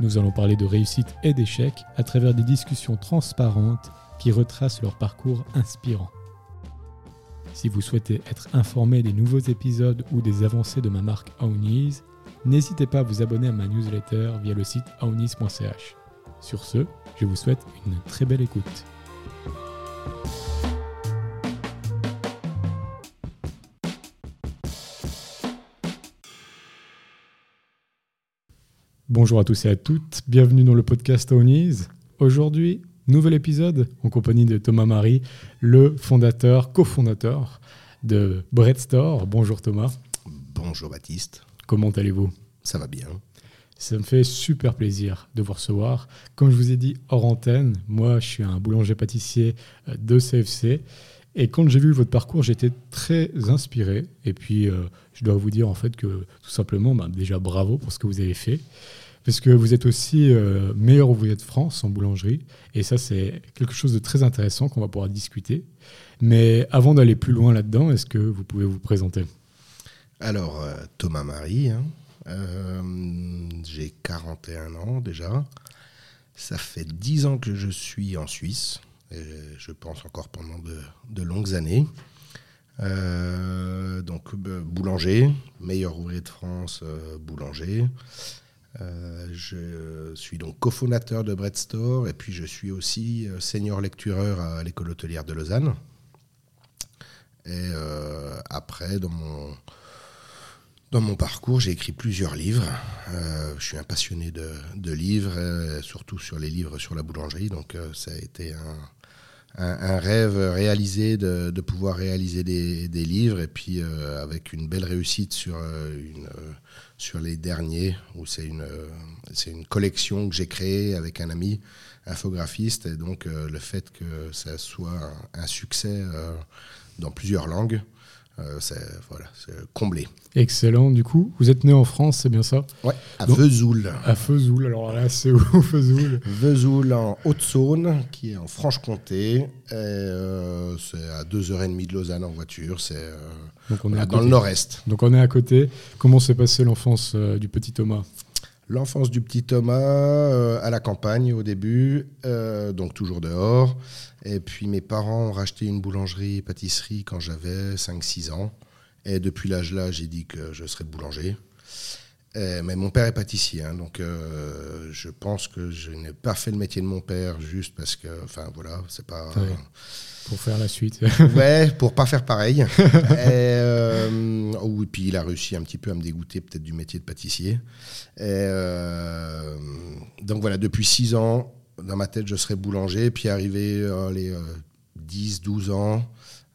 Nous allons parler de réussite et d'échec à travers des discussions transparentes qui retracent leur parcours inspirant. Si vous souhaitez être informé des nouveaux épisodes ou des avancées de ma marque Aounis, n'hésitez pas à vous abonner à ma newsletter via le site aounis.ch. Sur ce, je vous souhaite une très belle écoute. Bonjour à tous et à toutes, bienvenue dans le podcast Aounis. Aujourd'hui, nouvel épisode en compagnie de Thomas Marie, le fondateur, cofondateur de Bread Store. Bonjour Thomas. Bonjour Baptiste. Comment allez-vous? Ça va bien. Ça me fait super plaisir de vous recevoir. Comme je vous ai dit hors antenne, moi je suis un boulanger-pâtissier euh, de CFC. Et quand j'ai vu votre parcours, j'étais très inspiré. Et puis, euh, je dois vous dire en fait que tout simplement, bah, déjà bravo pour ce que vous avez fait parce que vous êtes aussi euh, meilleur ouvrier de France en boulangerie, et ça c'est quelque chose de très intéressant qu'on va pouvoir discuter. Mais avant d'aller plus loin là-dedans, est-ce que vous pouvez vous présenter? Alors, euh, Thomas Marie, hein. euh, j'ai 41 ans déjà. Ça fait 10 ans que je suis en Suisse, et je pense encore pendant de, longues années. donc boulanger, meilleur ouvrier de France, boulanger. Euh, je suis donc cofondateur de Bread Store et puis je suis aussi euh, senior lectureur à l'école hôtelière de Lausanne. Et euh, après, dans mon, dans mon parcours, j'ai écrit plusieurs livres. je suis un passionné de, de livres, surtout sur les livres sur la boulangerie. Donc ça a été un, un, rêve réalisé de, pouvoir réaliser des, livres et puis avec une belle réussite sur une sur les derniers, où c'est une, euh, collection que j'ai créée avec un ami infographiste. Et donc, euh, le fait que ça soit un, succès euh, dans plusieurs langues, c'est voilà, comblé. Excellent. Du coup, vous êtes né en France, c'est bien ça Ouais, à Vesoul. À Vesoul. Alors là, c'est où Vesoul? Vesoul en Haute-Saône, qui est en Franche-Comté. c'est à 2h30 de Lausanne en voiture. C'est donc on est dans le nord-est. Donc on est à côté. Comment s'est passée l'enfance euh, du petit Thomas? L'enfance du petit Thomas euh, à la campagne au début, euh, donc toujours dehors. Et puis mes parents ont racheté une boulangerie pâtisserie quand j'avais 5-6 ans. Et depuis l'âge-là, j'ai dit que je serais boulanger. mais mon père est pâtissier, hein, donc je pense que je n'ai pas fait le métier de mon père juste parce que, enfin voilà, c'est pas. Pour faire la suite. ouais, pour pas faire pareil. et, euh, oh, puis il a réussi un petit peu à me dégoûter peut-être du métier de pâtissier. Euh, donc voilà, depuis 6 ans, dans ma tête, je serais boulanger. Puis arrivé euh, les 10, 12 ans,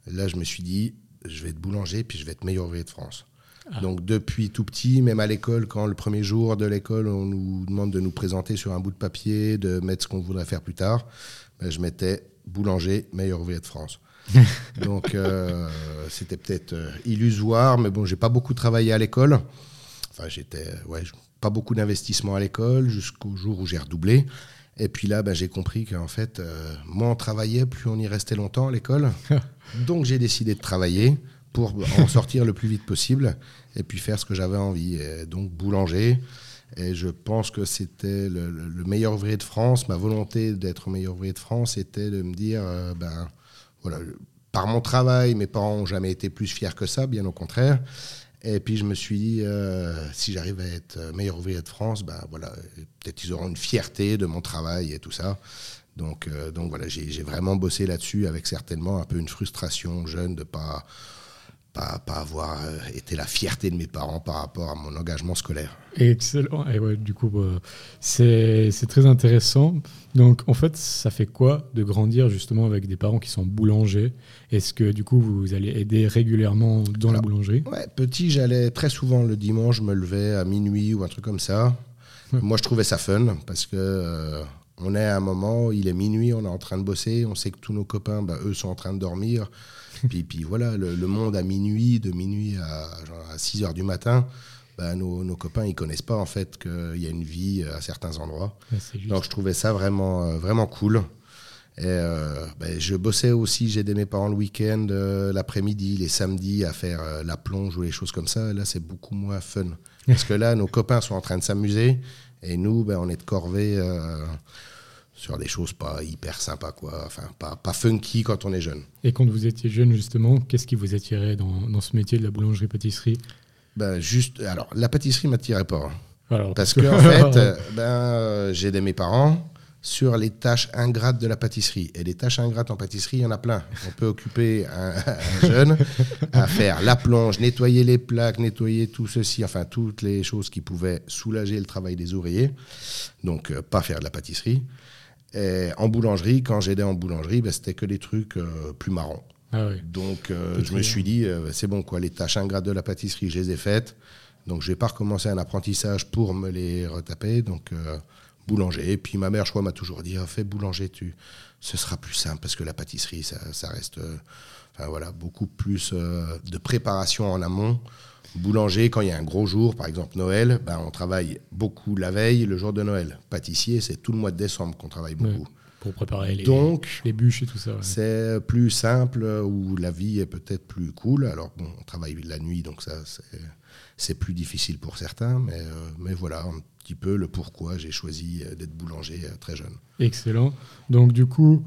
là, je me suis dit, je vais être boulanger, puis je vais être meilleur ouvrier de France. Ah. Donc depuis tout petit, même à l'école, quand le premier jour de l'école, on nous demande de nous présenter sur un bout de papier, de mettre ce qu'on voudrait faire plus tard, ben, je mettais boulanger, meilleur ouvrier de France. Donc euh, c'était peut-être euh, illusoire, mais bon, j'ai pas beaucoup travaillé à l'école. Enfin, j'étais, ouais, pas beaucoup d'investissement à l'école jusqu'au jour où j'ai redoublé. Et puis là, ben, j'ai compris qu'en fait, euh, moins on travaillait, plus on y restait longtemps à l'école. Donc j'ai décidé de travailler pour en sortir le plus vite possible et puis faire ce que j'avais envie. donc boulanger, et je pense que c'était le, meilleur ouvrier de France. Ma volonté d'être meilleur ouvrier de France était de me dire, euh, ben voilà, par mon travail, mes parents n'ont jamais été plus fiers que ça, bien au contraire. Et puis je me suis dit, euh, si j'arrive à être meilleur ouvrier de France, ben voilà, peut-être ils auront une fierté de mon travail et tout ça. Donc, euh, donc voilà, j'ai vraiment bossé là-dessus avec certainement un peu une frustration jeune de pas pas, pas, avoir euh, été la fierté de mes parents par rapport à mon engagement scolaire. Excellent. Et ouais, du coup, bah, c'est très intéressant. Donc, en fait, ça fait quoi de grandir justement avec des parents qui sont boulangers? Est-ce que du coup, vous allez aider régulièrement dans la boulangerie? Ouais, petit, j'allais très souvent le dimanche, je me levais à minuit ou un truc comme ça. Moi, je trouvais ça fun parce que. Euh, On est à un moment, il est minuit, on est en train de bosser, on sait que tous nos copains, bah, eux, sont en train de dormir. Puis, puis voilà, le, monde à minuit, de minuit à, 6 heures du matin, bah, nos, copains, ils connaissent pas en fait qu'il y a une vie à certains endroits. Donc je trouvais ça vraiment, euh, vraiment cool. Et euh, ben, je bossais aussi, j'aidais mes parents le week-end, euh, l'après-midi, les samedis à faire la plonge ou les choses comme ça. là, c'est beaucoup moins fun. Parce que là, nos copains sont en train de s'amuser et nous, ben, on est de corvée sur des choses pas hyper sympas, quoi. Enfin, pas, pas funky quand on est jeune. Et quand vous étiez jeune, justement, qu'est-ce qui vous attirait dans, dans ce métier de la boulangerie-pâtisserie? Ben, juste, alors, la pâtisserie m'attirait pas. Alors, parce que, en fait, ben, euh, j'ai aidé mes parents sur les tâches ingrates de la pâtisserie. Et les tâches ingrates en pâtisserie, il y en a plein. On peut occuper un, jeune à faire la plonge, nettoyer les plaques, nettoyer tout ceci, enfin toutes les choses qui pouvaient soulager le travail des ouvriers. Donc, euh, pas faire de la pâtisserie. Et en boulangerie, quand j'aidais en boulangerie, ben, c'était que des trucs euh, plus marrants. Ah Donc euh, je me suis dit, euh, c'est bon, quoi, les tâches ingrates de la pâtisserie, je les ai faites. Donc je vais pas recommencer un apprentissage pour me les retaper. Donc boulanger. Et puis ma mère, je crois, m'a toujours dit, ah, fais boulanger, tu, ce sera plus simple parce que la pâtisserie, ça, ça reste, enfin voilà, beaucoup plus de préparation en amont. Boulanger, quand il y a un gros jour, par exemple Noël, ben, on travaille beaucoup la veille, le jour de Noël. Pâtissier, c'est tout le mois de décembre qu'on travaille beaucoup. pour préparer les, Donc, les bûches et tout ça. C'est plus simple, où la vie est peut-être plus cool. Alors, bon, on travaille la nuit, donc ça, c'est plus difficile pour certains. Mais, euh, mais voilà, un petit peu le pourquoi j'ai choisi euh, d'être boulanger euh, très jeune. Excellent. Donc, du coup,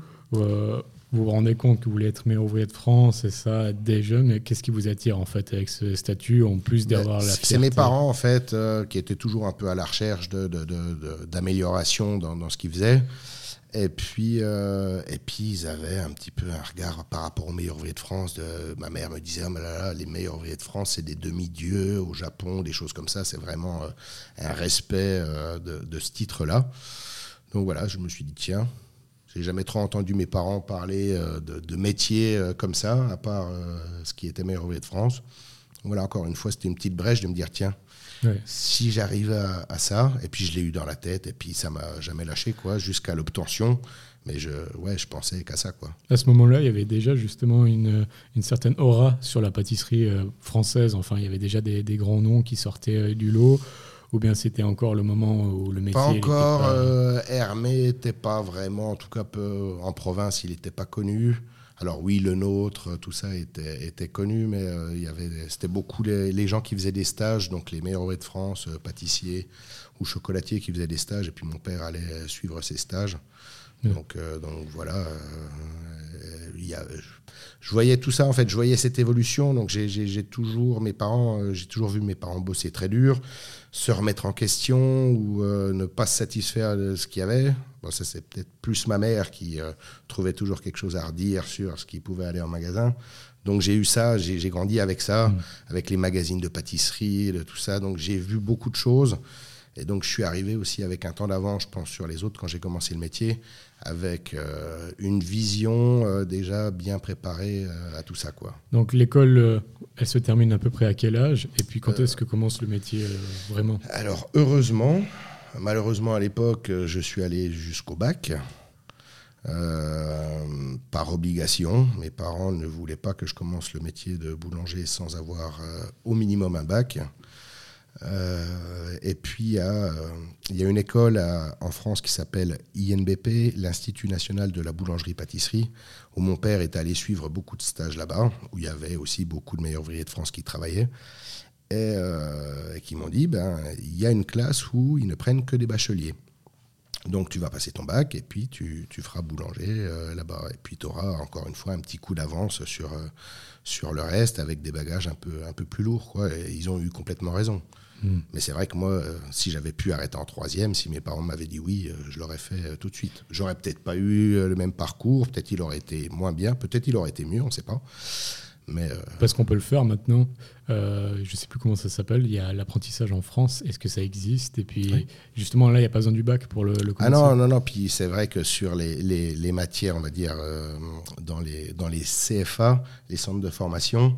vous vous rendez compte que vous voulez être meilleur ouvrier de France et ça dès jeune, mais qu'est-ce qui vous attire en fait avec ce statut en plus d'avoir la C'est mes parents en fait euh, qui étaient toujours un peu à la recherche d'amélioration de, de, dans, ce qu'ils faisaient. Et puis, euh, et puis, ils avaient un petit peu un regard par rapport aux meilleurs ouvriers de France. De, ma mère me disait, oh, là, là, les meilleurs ouvriers de France, c'est des demi-dieux au Japon, des choses comme ça. C'est vraiment euh, un respect de, de, ce titre-là. Donc voilà, je me suis dit, tiens, j'ai jamais trop entendu mes parents parler euh, de, de métier euh, comme ça, à part euh, ce qui était meilleur de France. Voilà, encore une fois, c'était une petite brèche de me dire tiens, si j'arrive à, ça, et puis je l'ai eu dans la tête, et puis ça m'a jamais lâché, quoi, jusqu'à l'obtention. Mais je, ouais, je pensais qu'à ça, quoi. À ce moment-là, il y avait déjà justement une, une certaine aura sur la pâtisserie française. Enfin, il y avait déjà des, des grands noms qui sortaient du lot ou bien c'était encore le moment où le métier Pas encore. Euh, Hermé n'était pas vraiment, en tout cas peu, en province, il n'était pas connu. Alors oui, le nôtre, tout ça était, était connu, mais euh, il y avait, c'était beaucoup les, gens qui faisaient des stages, donc les meilleurs de France, euh, pâtissiers ou chocolatiers qui faisaient des stages, et puis mon père allait suivre ces stages. Donc, donc voilà, il y a, je voyais tout ça en fait, je voyais cette évolution. Donc j'ai toujours mes parents, j'ai toujours vu mes parents bosser très dur se remettre en question ou euh, ne pas se satisfaire de ce qu'il y avait. Bon, ça, c'est peut-être plus ma mère qui euh, trouvait toujours quelque chose à redire sur ce qui pouvait aller en magasin. Donc j'ai eu ça, j'ai grandi avec ça, mmh. avec les magazines de pâtisserie, de tout ça. Donc j'ai vu beaucoup de choses. Et donc, je suis arrivé aussi avec un temps d'avance, je pense, sur les autres quand j'ai commencé le métier, avec euh, une vision euh, déjà bien préparée euh, à tout ça. Quoi. Donc, l'école, elle se termine à peu près à quel âge? Et puis, quand est-ce que commence le métier vraiment? Alors, heureusement, malheureusement, à l'époque, je suis allé jusqu'au bac. par obligation, mes parents ne voulaient pas que je commence le métier de boulanger sans avoir au minimum un bac. Euh, et puis, il y, a, il une école en France qui s'appelle INBP, l'Institut national de la boulangerie-pâtisserie, où mon père est allé suivre beaucoup de stages là-bas, où il y avait aussi beaucoup de meilleurs ouvriers de France qui travaillaient, et, euh, qui m'ont dit, ben, il y a une classe où ils ne prennent que des bacheliers. Donc tu vas passer ton bac et puis tu, tu feras boulanger euh, là-bas. Et puis tu auras encore une fois un petit coup d'avance sur, sur le reste avec des bagages un peu, un peu plus lourds. Ils ont eu complètement raison. Hmm. Mais c'est vrai que moi, euh, si j'avais pu arrêter en troisième, si mes parents m'avaient dit oui, euh, je l'aurais fait euh, tout de suite. J'aurais peut-être pas eu le même parcours, peut-être il aurait été moins bien, peut-être il aurait été mieux, on ne sait pas. Mais Parce qu'on peut le faire maintenant. je ne sais plus comment ça s'appelle. Il y a l'apprentissage en France. Est-ce que ça existe? Et puis, justement, là, il n'y a pas besoin du bac pour le, le Ah non, non, non. Puis c'est vrai que sur les, les, les, matières, on va dire, dans, les, dans les CFA, les centres de formation,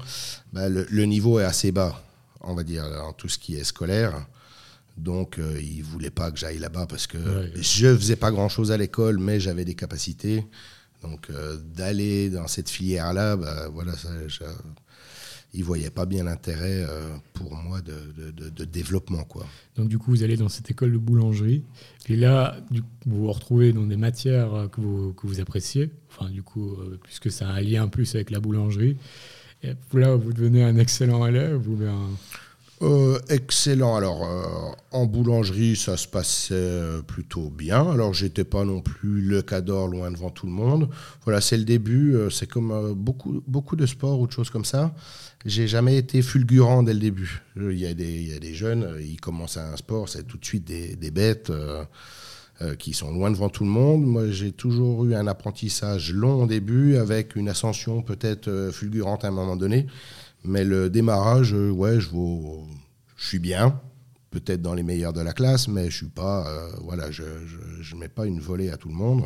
bah, le, le niveau est assez bas on va dire, en tout ce qui est scolaire. Donc, euh, il ne voulait pas que j'aille là-bas parce que Ouais. je ne faisais pas grand-chose à l'école, mais j'avais des capacités. Donc, euh, d'aller dans cette filière-là, bah, voilà, ça, je- il ne voyait pas bien l'intérêt euh, pour moi de, de- de- de développement. Quoi. Donc du coup, vous allez dans cette école de boulangerie. Et là, du coup, vous vous retrouvez dans des matières euh, que vous, que vous appréciez. Enfin, du coup, puisque ça a un lien plus avec la boulangerie. Et là, vous devenez un excellent élève. Voulez un... Euh, excellent. Alors, euh, en boulangerie, ça se passait euh, plutôt bien. Alors, j'étais pas non plus le cador loin devant tout le monde. Voilà, c'est le début. c'est comme beaucoup, beaucoup de sports ou de choses comme ça. J'ai jamais été fulgurant dès le début. Il y, a des- jeunes, ils commencent un sport, c'est tout de suite des, bêtes. Euh, qui sont loin devant tout le monde. Moi, j'ai toujours eu un apprentissage long au début, avec une ascension peut-être euh, fulgurante à un moment donné. Mais le démarrage, euh, ouais, je, vaux- je suis bien, peut-être dans les meilleurs de la classe, mais je suis pas, voilà, je, je, mets pas une volée à tout le monde.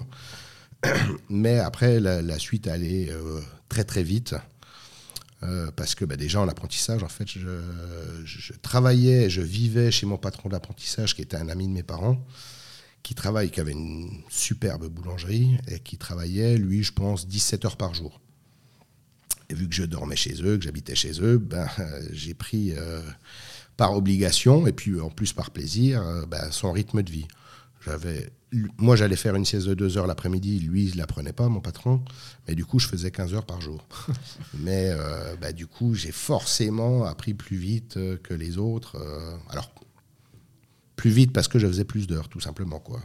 Mais après, la, suite allait très très vite. Parce que bah, déjà en apprentissage, en fait, je travaillais, je vivais chez mon patron d'apprentissage, qui était un ami de mes parents, qui travaille, qui avait une superbe boulangerie, et qui travaillait, lui, je pense, 17 heures par jour. Et vu que je dormais chez eux, que j'habitais chez eux, ben, euh, j'ai pris euh, par obligation, et puis en plus par plaisir, euh, ben, son rythme de vie. J'avais, moi, j'allais faire une sieste de deux heures l'après-midi, lui, il la prenait pas, mon patron, mais du coup, je faisais 15 heures par jour. mais ben, du coup, j'ai forcément appris plus vite que les autres. alors, plus vite parce que je faisais plus d'heures, tout simplement. Quoi.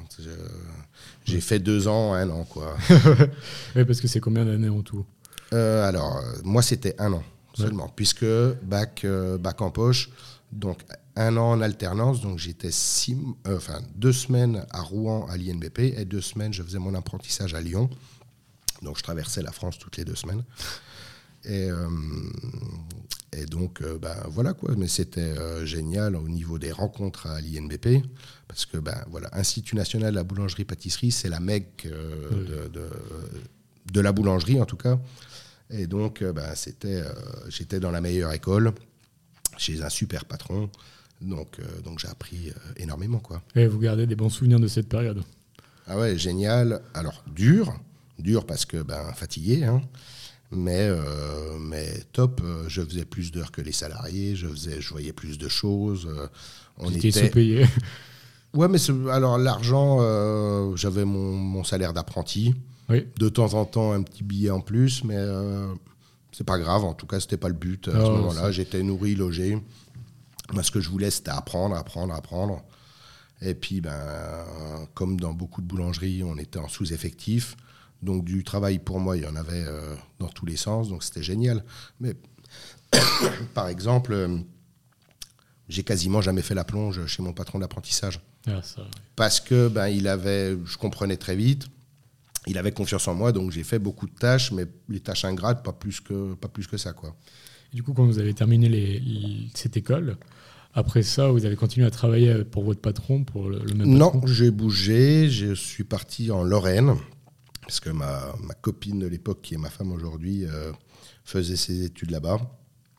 J'ai fait deux ans, un an. Quoi. Oui, parce que c'est combien d'années en tout? Euh, alors, euh, moi, c'était un an seulement, puisque bac, euh, bac en poche, donc un an en alternance, donc j'étais six, euh, enfin, deux semaines à Rouen à l'INBP et deux semaines, je faisais mon apprentissage à Lyon. Donc, je traversais la France toutes les deux semaines. Et, euh, et donc, euh, ben, voilà quoi. Mais c'était euh, génial au niveau des rencontres à l'INBP, parce que, ben, voilà, Institut national de la boulangerie-pâtisserie, c'est la mecque Oui. de, de, de la boulangerie, en tout cas. Et donc, ben, c'était, j'étais dans la meilleure école, chez un super patron. Donc, donc j'ai appris énormément, quoi. Et vous gardez des bons souvenirs de cette période? Ah ouais, génial. Alors, dur, dur parce que ben, fatigué, hein. Mais, euh, mais top. euh, Je faisais plus d'heures que les salariés, je, faisais, je voyais plus de choses. euh, on était... sous-payé. Ouais, mais alors l'argent, euh, j'avais mon, mon salaire d'apprenti. Oui. De temps en temps, un petit billet en plus, mais euh, c'est pas grave. En tout cas, c'était pas le but. À ce moment-là, j'étais nourri, logé. Ce que je voulais, c'était apprendre, apprendre, apprendre. Et puis, ben, comme dans beaucoup de boulangeries, on était en sous-effectif. Donc, du travail pour moi, il y en avait euh, dans tous les sens. Donc, c'était génial. Mais, par exemple, euh, j'ai quasiment jamais fait la plonge chez mon patron d'apprentissage Ah, parce que ben il avait, je comprenais très vite, il avait confiance en moi, donc j'ai fait beaucoup de tâches, mais les tâches ingrates, pas plus que pas plus que ça quoi. Et du coup, quand vous avez terminé les- les- cette école, après ça, vous avez continué à travailler pour votre patron, pour le, le même Non, patron? j'ai bougé, je suis parti en Lorraine parce que ma, ma copine de l'époque, qui est ma femme aujourd'hui, euh, faisait ses études là-bas.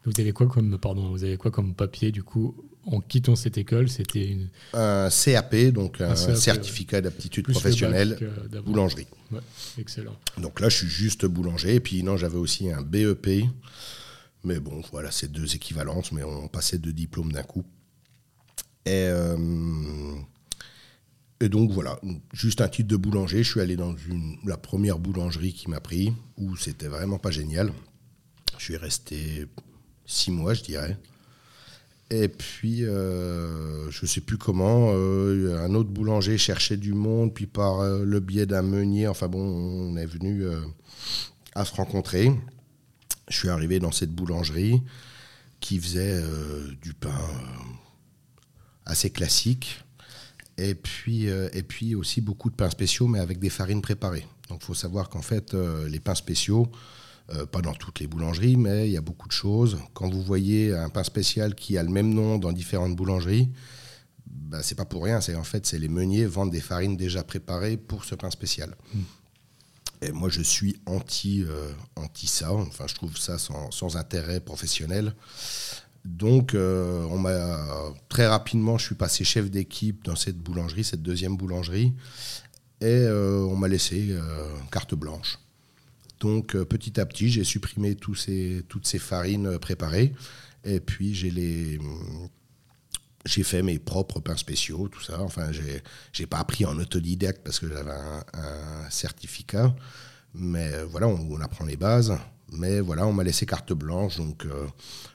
Vous avez quoi comme pardon, vous avez quoi comme papier du coup en quittant cette école C'était une Un CAP, donc un, Un CAP, certificat d'aptitude professionnelle, bac, euh, boulangerie. Ouais, excellent. Donc là, je suis juste boulanger. Et puis, non, j'avais aussi un BEP. Mais bon, voilà, c'est deux équivalences, mais on passait deux diplômes d'un coup. Et, euh, et donc, voilà, juste un titre de boulanger. Je suis allé dans la première boulangerie qui m'a pris, où c'était vraiment pas génial. Je suis resté six mois, je dirais. Et puis, euh, je ne sais plus comment, euh, un autre boulanger cherchait du monde, puis par euh, le biais d'un meunier, enfin bon, on est venu à se rencontrer. Je suis arrivé dans cette boulangerie qui faisait du pain assez classique, et puis, euh, et puis aussi beaucoup de pains spéciaux, mais avec des farines préparées. Donc il faut savoir qu'en fait, euh, les pains spéciaux, euh, pas dans toutes les boulangeries, mais il y a beaucoup de choses. Quand vous voyez un pain spécial qui a le même nom dans différentes boulangeries, bah, c'est pas pour rien. C'est en fait, c'est les meuniers vendent des farines déjà préparées pour ce pain spécial. Et moi, je suis anti, anti ça. Enfin, je trouve ça sans, sans intérêt professionnel. Donc, euh, on m'a très rapidement, je suis passé chef d'équipe dans cette boulangerie, cette deuxième boulangerie, et euh, on m'a laissé euh, carte blanche. Donc, petit à petit, j'ai supprimé toutes ces farines préparées, et puis j'ai fait mes propres pains spéciaux, tout ça. Enfin, j'ai pas appris en autodidacte parce que j'avais un, certificat. Mais voilà, on, apprend les bases. Mais voilà, on m'a laissé carte blanche, donc euh,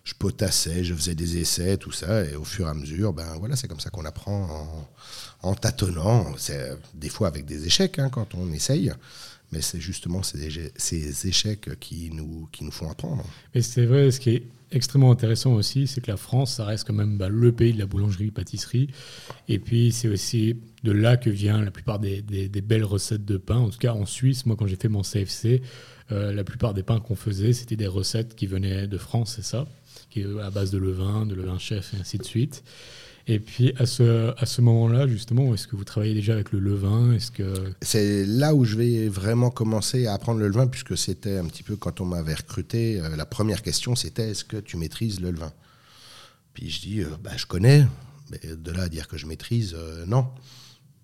je potassais, je faisais des essais, tout ça, et au fur et à mesure, ben voilà, c'est comme ça qu'on apprend en, tâtonnant. Des fois avec des échecs hein, quand on essaye, mais c'est justement ces, échecs qui nous, qui nous font apprendre. Mais c'est vrai, ce qui est extrêmement intéressant aussi, c'est que la France, ça reste quand même bah, le pays de la boulangerie-pâtisserie. Et puis, c'est aussi de là que vient la plupart des, belles recettes de pain. En tout cas, en Suisse, moi, quand j'ai fait mon CFC, euh, la plupart des pains qu'on faisait, c'était des recettes qui venaient de France, c'est ça, qui à base de levain, de levain chef, et ainsi de suite. Et puis à ce, à ce moment-là, justement, est-ce que vous travaillez déjà avec le levain? Est-ce que c'est là où je vais vraiment commencer à apprendre le levain, puisque c'était un petit peu quand on m'avait recruté. Euh, la première question, c'était est-ce que tu maîtrises le levain? Puis je dis, euh, bah, je connais, de là à dire que je maîtrise, euh, non.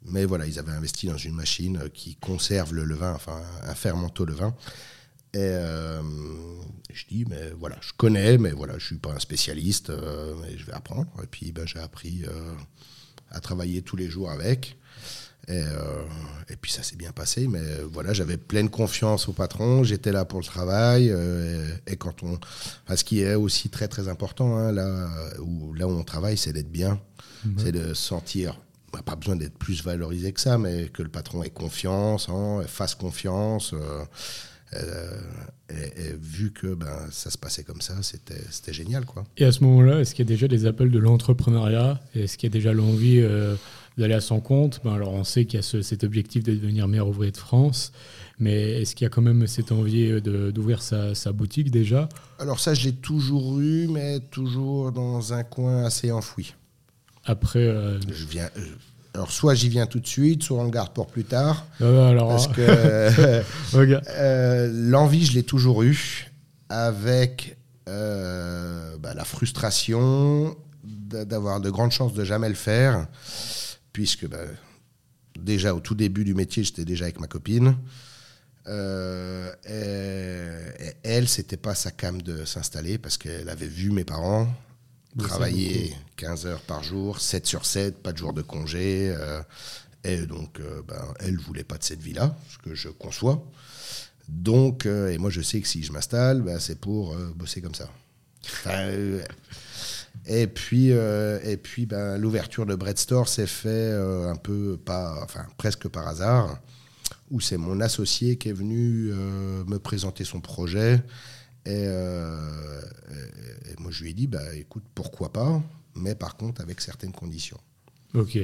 Mais voilà, ils avaient investi dans une machine qui conserve le levain, enfin un fermento levain. Et euh, je dis, mais voilà, je connais, mais voilà, je suis pas un spécialiste, euh, mais je vais apprendre. Et puis, ben, j'ai appris euh, à travailler tous les jours avec. Et, et puis, ça s'est bien passé. Mais voilà, j'avais pleine confiance au patron. J'étais là pour le travail. Et, quand on, ce qui est aussi très très important, hein, là où là où on travaille, c'est d'être bien, c'est de sentir pas besoin d'être plus valorisé que ça, mais que le patron ait confiance, hein, fasse confiance. Euh, et, vu que ben, ça se passait comme ça, c'était génial. Quoi. Et à ce moment-là, est-ce qu'il y a déjà des appels de l'entrepreneuriat? Est-ce qu'il y a déjà l'envie euh, d'aller à son compte? Ben, Alors on sait qu'il y a cet objectif de devenir meilleur ouvrier de France, mais est-ce qu'il y a quand même cette envie euh, d'ouvrir sa, sa, boutique déjà? Alors ça, je l'ai toujours eu, mais toujours dans un coin assez enfoui. Après, je viens, alors, soit j'y viens tout de suite, soit on le garde pour plus tard. alors, parce que euh, l'envie, je l'ai toujours eu, avec euh, bah, la frustration d'avoir de grandes chances de jamais le faire, puisque bah, déjà au tout début du métier, j'étais déjà avec ma copine. Euh, et, et elle, c'était pas sa cam de s'installer parce qu'elle avait vu mes parents, travailler 15 heures par jour, 7 sur 7, pas de jour de congé. Euh, et donc, euh, ben, elle ne voulait pas de cette vie-là, ce que je conçois. Donc, euh, et moi, je sais que si je m'installe, ben, c'est pour bosser comme ça. et puis, et puis ben, l'ouverture de Bread Store s'est fait un peu, pas, enfin, presque par hasard, où c'est mon associé qui est venu me présenter son projet euh, et, moi, je lui ai dit, bah, écoute, pourquoi pas, mais par contre, avec certaines conditions. Ok.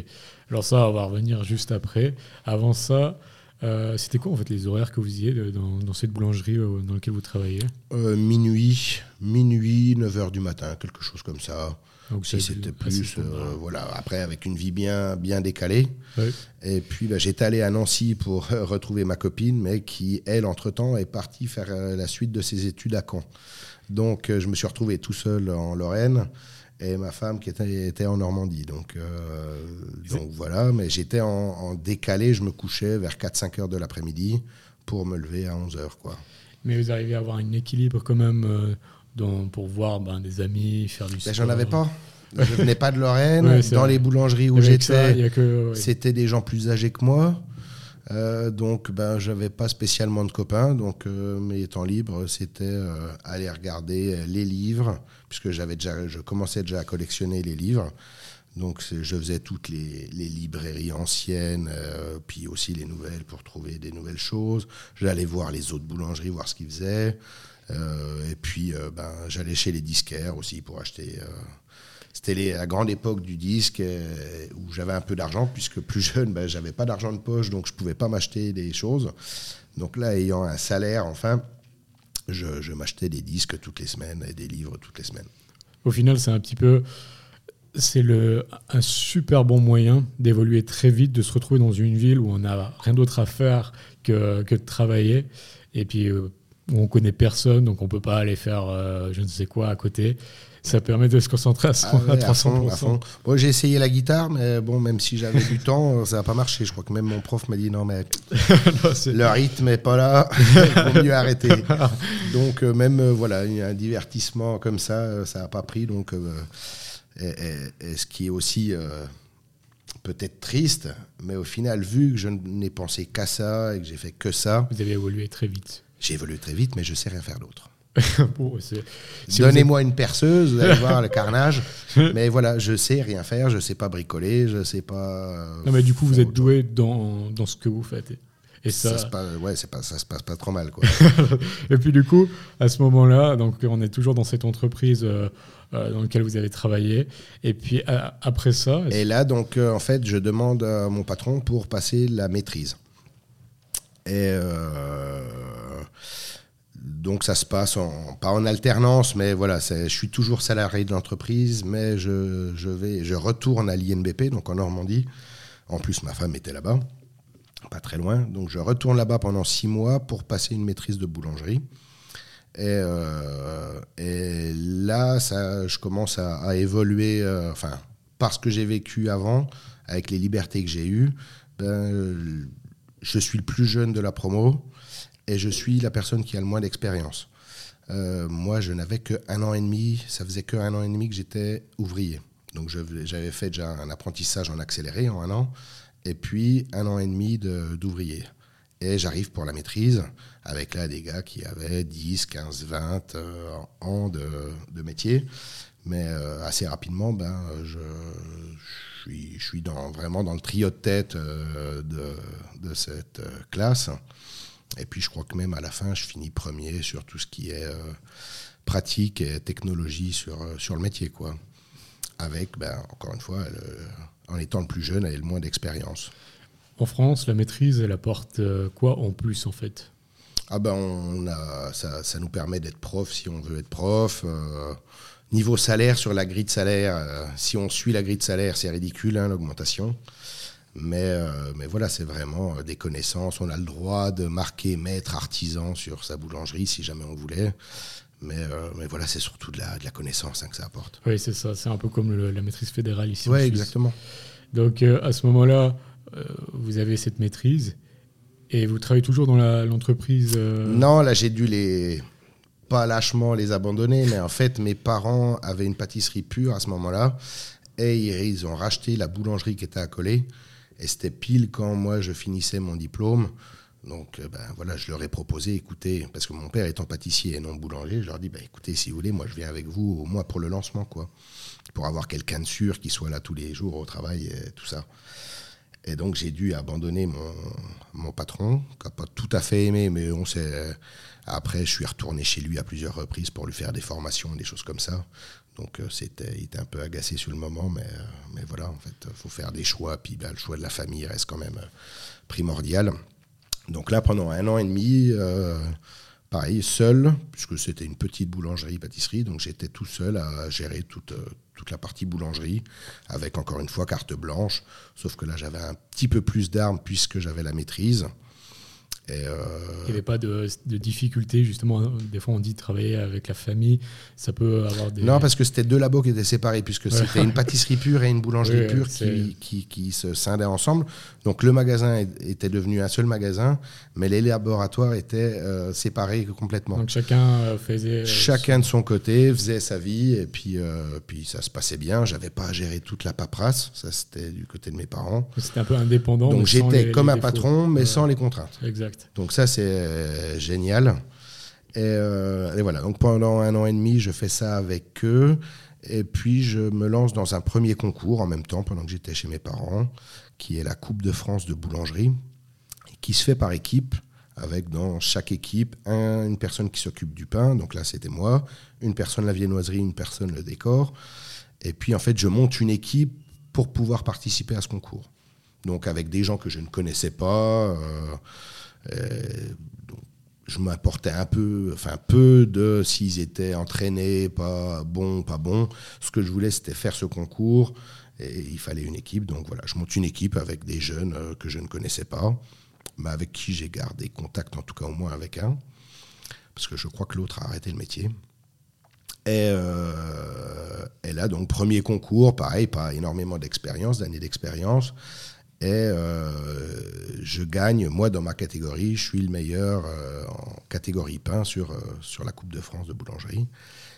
Alors ça, on va revenir juste après. Avant ça, euh, c'était quoi en fait les horaires que vous faisiez dans, cette boulangerie euh, dans laquelle vous travaillez? Minuit, minuit, 9h du matin, quelque chose comme ça. Donc si c'était plus, euh, voilà. Après, avec une vie bien, bien décalée. Et puis, bah, j'étais allé à Nancy pour retrouver ma copine, mais qui, elle, entre-temps, est partie faire euh, la suite de ses études à Caen. Donc, euh, je me suis retrouvé tout seul en Lorraine et ma femme qui était, était en Normandie. Donc, donc voilà, mais j'étais en, décalé, je me couchais vers 4-5 heures de l'après-midi pour me lever à 11 heures. Quoi. Mais vous arrivez à avoir un équilibre quand même pour voir ben, des amis, faire du ben, sport J'en avais pas. Je venais pas de Lorraine. Dans les boulangeries où j'étais, c'était des gens plus âgés que moi. Euh, donc, ben, j'avais pas spécialement de copains. Donc, euh, mes temps libres, c'était euh, aller regarder les livres, puisque j'avais déjà, je commençais déjà à collectionner les livres. Donc, je faisais toutes les, les librairies anciennes, puis aussi les nouvelles pour trouver des nouvelles choses. J'allais voir les autres boulangeries, voir ce qu'ils faisaient. Euh, et puis, euh, ben, j'allais chez les disquaires aussi pour acheter. Euh, c'était la grande époque du disque où j'avais un peu d'argent, puisque plus jeune, ben, j'avais pas d'argent de poche, donc je pouvais pas m'acheter des choses. Donc là, ayant un salaire, enfin, je, je m'achetais des disques toutes les semaines et des livres toutes les semaines. Au final, c'est un petit peu c'est un super bon moyen d'évoluer très vite, de se retrouver dans une ville où on n'a rien d'autre à faire que, que, de travailler. Et puis, où on connaît personne, donc on peut pas aller faire je ne sais quoi à côté ça permet de se concentrer à, 300%. Ah j'ai essayé la guitare, mais bon, même si j'avais du temps, ça n'a pas marché. Je crois que même mon prof m'a dit non, mais le rythme n'est pas là, il vaut mieux arrêter. donc, euh, même euh, voilà, un divertissement comme ça, euh, ça n'a pas pris. Donc, et, ce qui est aussi peut-être triste, mais au final, vu que je n'ai pensé qu'à ça et que j'ai fait que ça. Vous avez évolué très vite. J'ai évolué très vite, mais je sais rien faire d'autre. Donnez-moi une perceuse, vous allez voir le carnage. Mais voilà, je sais rien faire, je sais pas bricoler, je sais pas. Non, mais du coup, vous êtes doué dans, dans, ce que vous faites. Et ça, ça se passe, ouais, pas, ça se passe pas trop mal, quoi. et puis du coup, à ce moment-là, donc on est toujours dans cette entreprise euh, euh, dans laquelle vous avez travaillé. Et puis après ça. Et là, donc, euh, en fait, je demande à mon patron pour passer la maîtrise. Et donc ça se passe pas en alternance, mais voilà, je suis toujours salarié de l'entreprise, mais je retourne à l'INBP, donc en Normandie. En plus, ma femme était là-bas, pas très loin. Donc je retourne là-bas pendant six mois pour passer une maîtrise de boulangerie. Et, euh, là, ça, je commence à, évoluer, euh, enfin, parce que j'ai vécu avant, avec les libertés que j'ai eues, ben, je suis le plus jeune de la promo et je suis la personne qui a le moins d'expérience. Euh, moi, je n'avais que un an et demi, ça faisait que un an et demi que j'étais ouvrier. Donc j'avais fait déjà un apprentissage en accéléré en un an, et puis un an et demi d'ouvrier. Et j'arrive pour la maîtrise, avec là des gars qui avaient 10, 15, 20 ans de, métier. Mais euh, assez rapidement, ben, je, suis, je suis dans, vraiment dans le trio de tête euh, de, de, cette classe. Et puis je crois que même à la fin, je finis premier sur tout ce qui est euh, pratique et technologie sur, euh, sur le métier. Quoi. Avec, ben, encore une fois, en étant le plus jeune, elle a le moins d'expérience. En France, la maîtrise, elle apporte euh, quoi en plus en fait? Ah ben on a, ça, ça, nous permet d'être prof si on veut être prof. niveau salaire, sur la grille de salaire, si on suit la grille de salaire, c'est ridicule hein, l'augmentation. Mais, euh, mais voilà, c'est vraiment euh, des connaissances. On a le droit de marquer maître artisan sur sa boulangerie si jamais on voulait. Mais, euh, mais voilà, c'est surtout de la, de la connaissance hein, que ça apporte. Oui, c'est ça. C'est un peu comme la maîtrise fédérale ici. Oui, exactement. Donc à ce moment-là, vous avez cette maîtrise et vous travaillez toujours dans l'entreprise Non, là j'ai dû les pas lâchement les abandonner, mais en fait mes parents avaient une pâtisserie pure à ce moment-là et ils ont racheté la boulangerie qui était accolée. Et c'était pile quand moi je finissais mon diplôme. Donc euh, ben, voilà, je leur ai proposé, écoutez, parce que mon père étant pâtissier et non boulanger, je leur ai dit, ben, écoutez, si vous voulez, moi je viens avec vous au moins pour le lancement, quoi. Pour avoir quelqu'un de sûr qui soit là tous les jours au travail et tout ça. Et donc j'ai dû abandonner mon, mon patron, qui n'a pas tout à fait aimé, mais on s'est... Après, je suis retourné chez lui à plusieurs reprises pour lui faire des formations, des choses comme ça. Donc euh, c'était, il était un peu agacé sur le moment, mais, euh, mais voilà, en fait, il faut faire des choix. Puis ben, le choix de la famille reste quand même euh, primordial. Donc là, pendant un an et demi, pareil, seul, puisque c'était une petite boulangerie-pâtisserie, donc j'étais tout seul à gérer toute, toute la partie boulangerie, avec encore une fois carte blanche, sauf que là j'avais un petit peu plus d'armes puisque j'avais la maîtrise. Euh, Il n'y avait pas de, de difficulté, justement. Des fois, on dit travailler avec la famille, ça peut avoir des. Non, parce que c'était deux labos qui étaient séparés, puisque c'était une pâtisserie pure et une boulangerie pure qui, qui, qui, se scindaient ensemble. Donc, le magasin était devenu un seul magasin, mais les laboratoires étaient euh, séparés complètement. Donc, chacun euh, faisait. Chacun de son côté faisait sa vie, et puis, puis ça se passait bien. J'avais pas à gérer toute la paperasse, ça c'était du côté de mes parents. C'était un peu indépendant. Donc, j'étais comme un patron, mais sans les contraintes. Exact. Donc ça, c'est euh, génial. Euh, et, voilà, donc pendant un an et demi, je fais ça avec eux. Et puis, je me lance dans un premier concours en même temps, pendant que j'étais chez mes parents, qui est la Coupe de France de boulangerie, qui se fait par équipe, avec dans chaque équipe une personne qui s'occupe du pain. Donc là, c'était moi, une personne la viennoiserie, une personne le décor. Et puis, en fait, je monte une équipe pour pouvoir participer à ce concours. Donc, avec des gens que je ne connaissais pas. Euh, je m'apportais un peu, enfin peu de s'ils étaient entraînés, pas bons, pas bons. Ce que je voulais, c'était faire ce concours et il fallait une équipe. Donc voilà, je monte une équipe avec des jeunes euh, que je ne connaissais pas, mais avec qui j'ai gardé contact, en tout cas au moins avec un. parce que je crois que l'autre a arrêté le métier. Et, et, là, donc, premier concours, pareil, pas énormément d'expérience, d'années d'expérience. Et je gagne, moi, dans ma catégorie, je suis le meilleur en catégorie pain sur, sur la Coupe de France de boulangerie.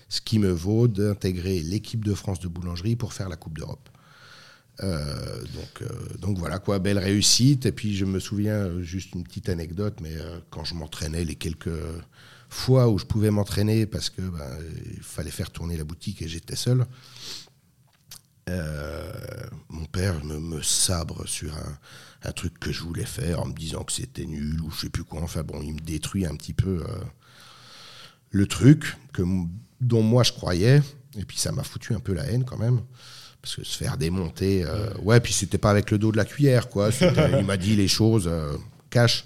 Ce qui me vaut d'intégrer l'équipe de France de boulangerie pour faire la Coupe d'Europe. Euh, donc, euh, donc voilà quoi, belle réussite. Et puis je me souviens, euh, juste une petite anecdote, mais quand je m'entraînais, les quelques fois où je pouvais m'entraîner parce que ben, il fallait faire tourner la boutique et j'étais seul, mon père me, sabre sur un, truc que je voulais faire en me disant que c'était nul ou je sais plus quoi. Enfin bon, il me détruit un petit peu le truc que, dont moi je croyais. Et puis ça m'a foutu un peu la haine quand même parce que se faire démonter, euh, ouais, puis c'était pas avec le dos de la cuillère, quoi. il m'a dit les choses euh, cash,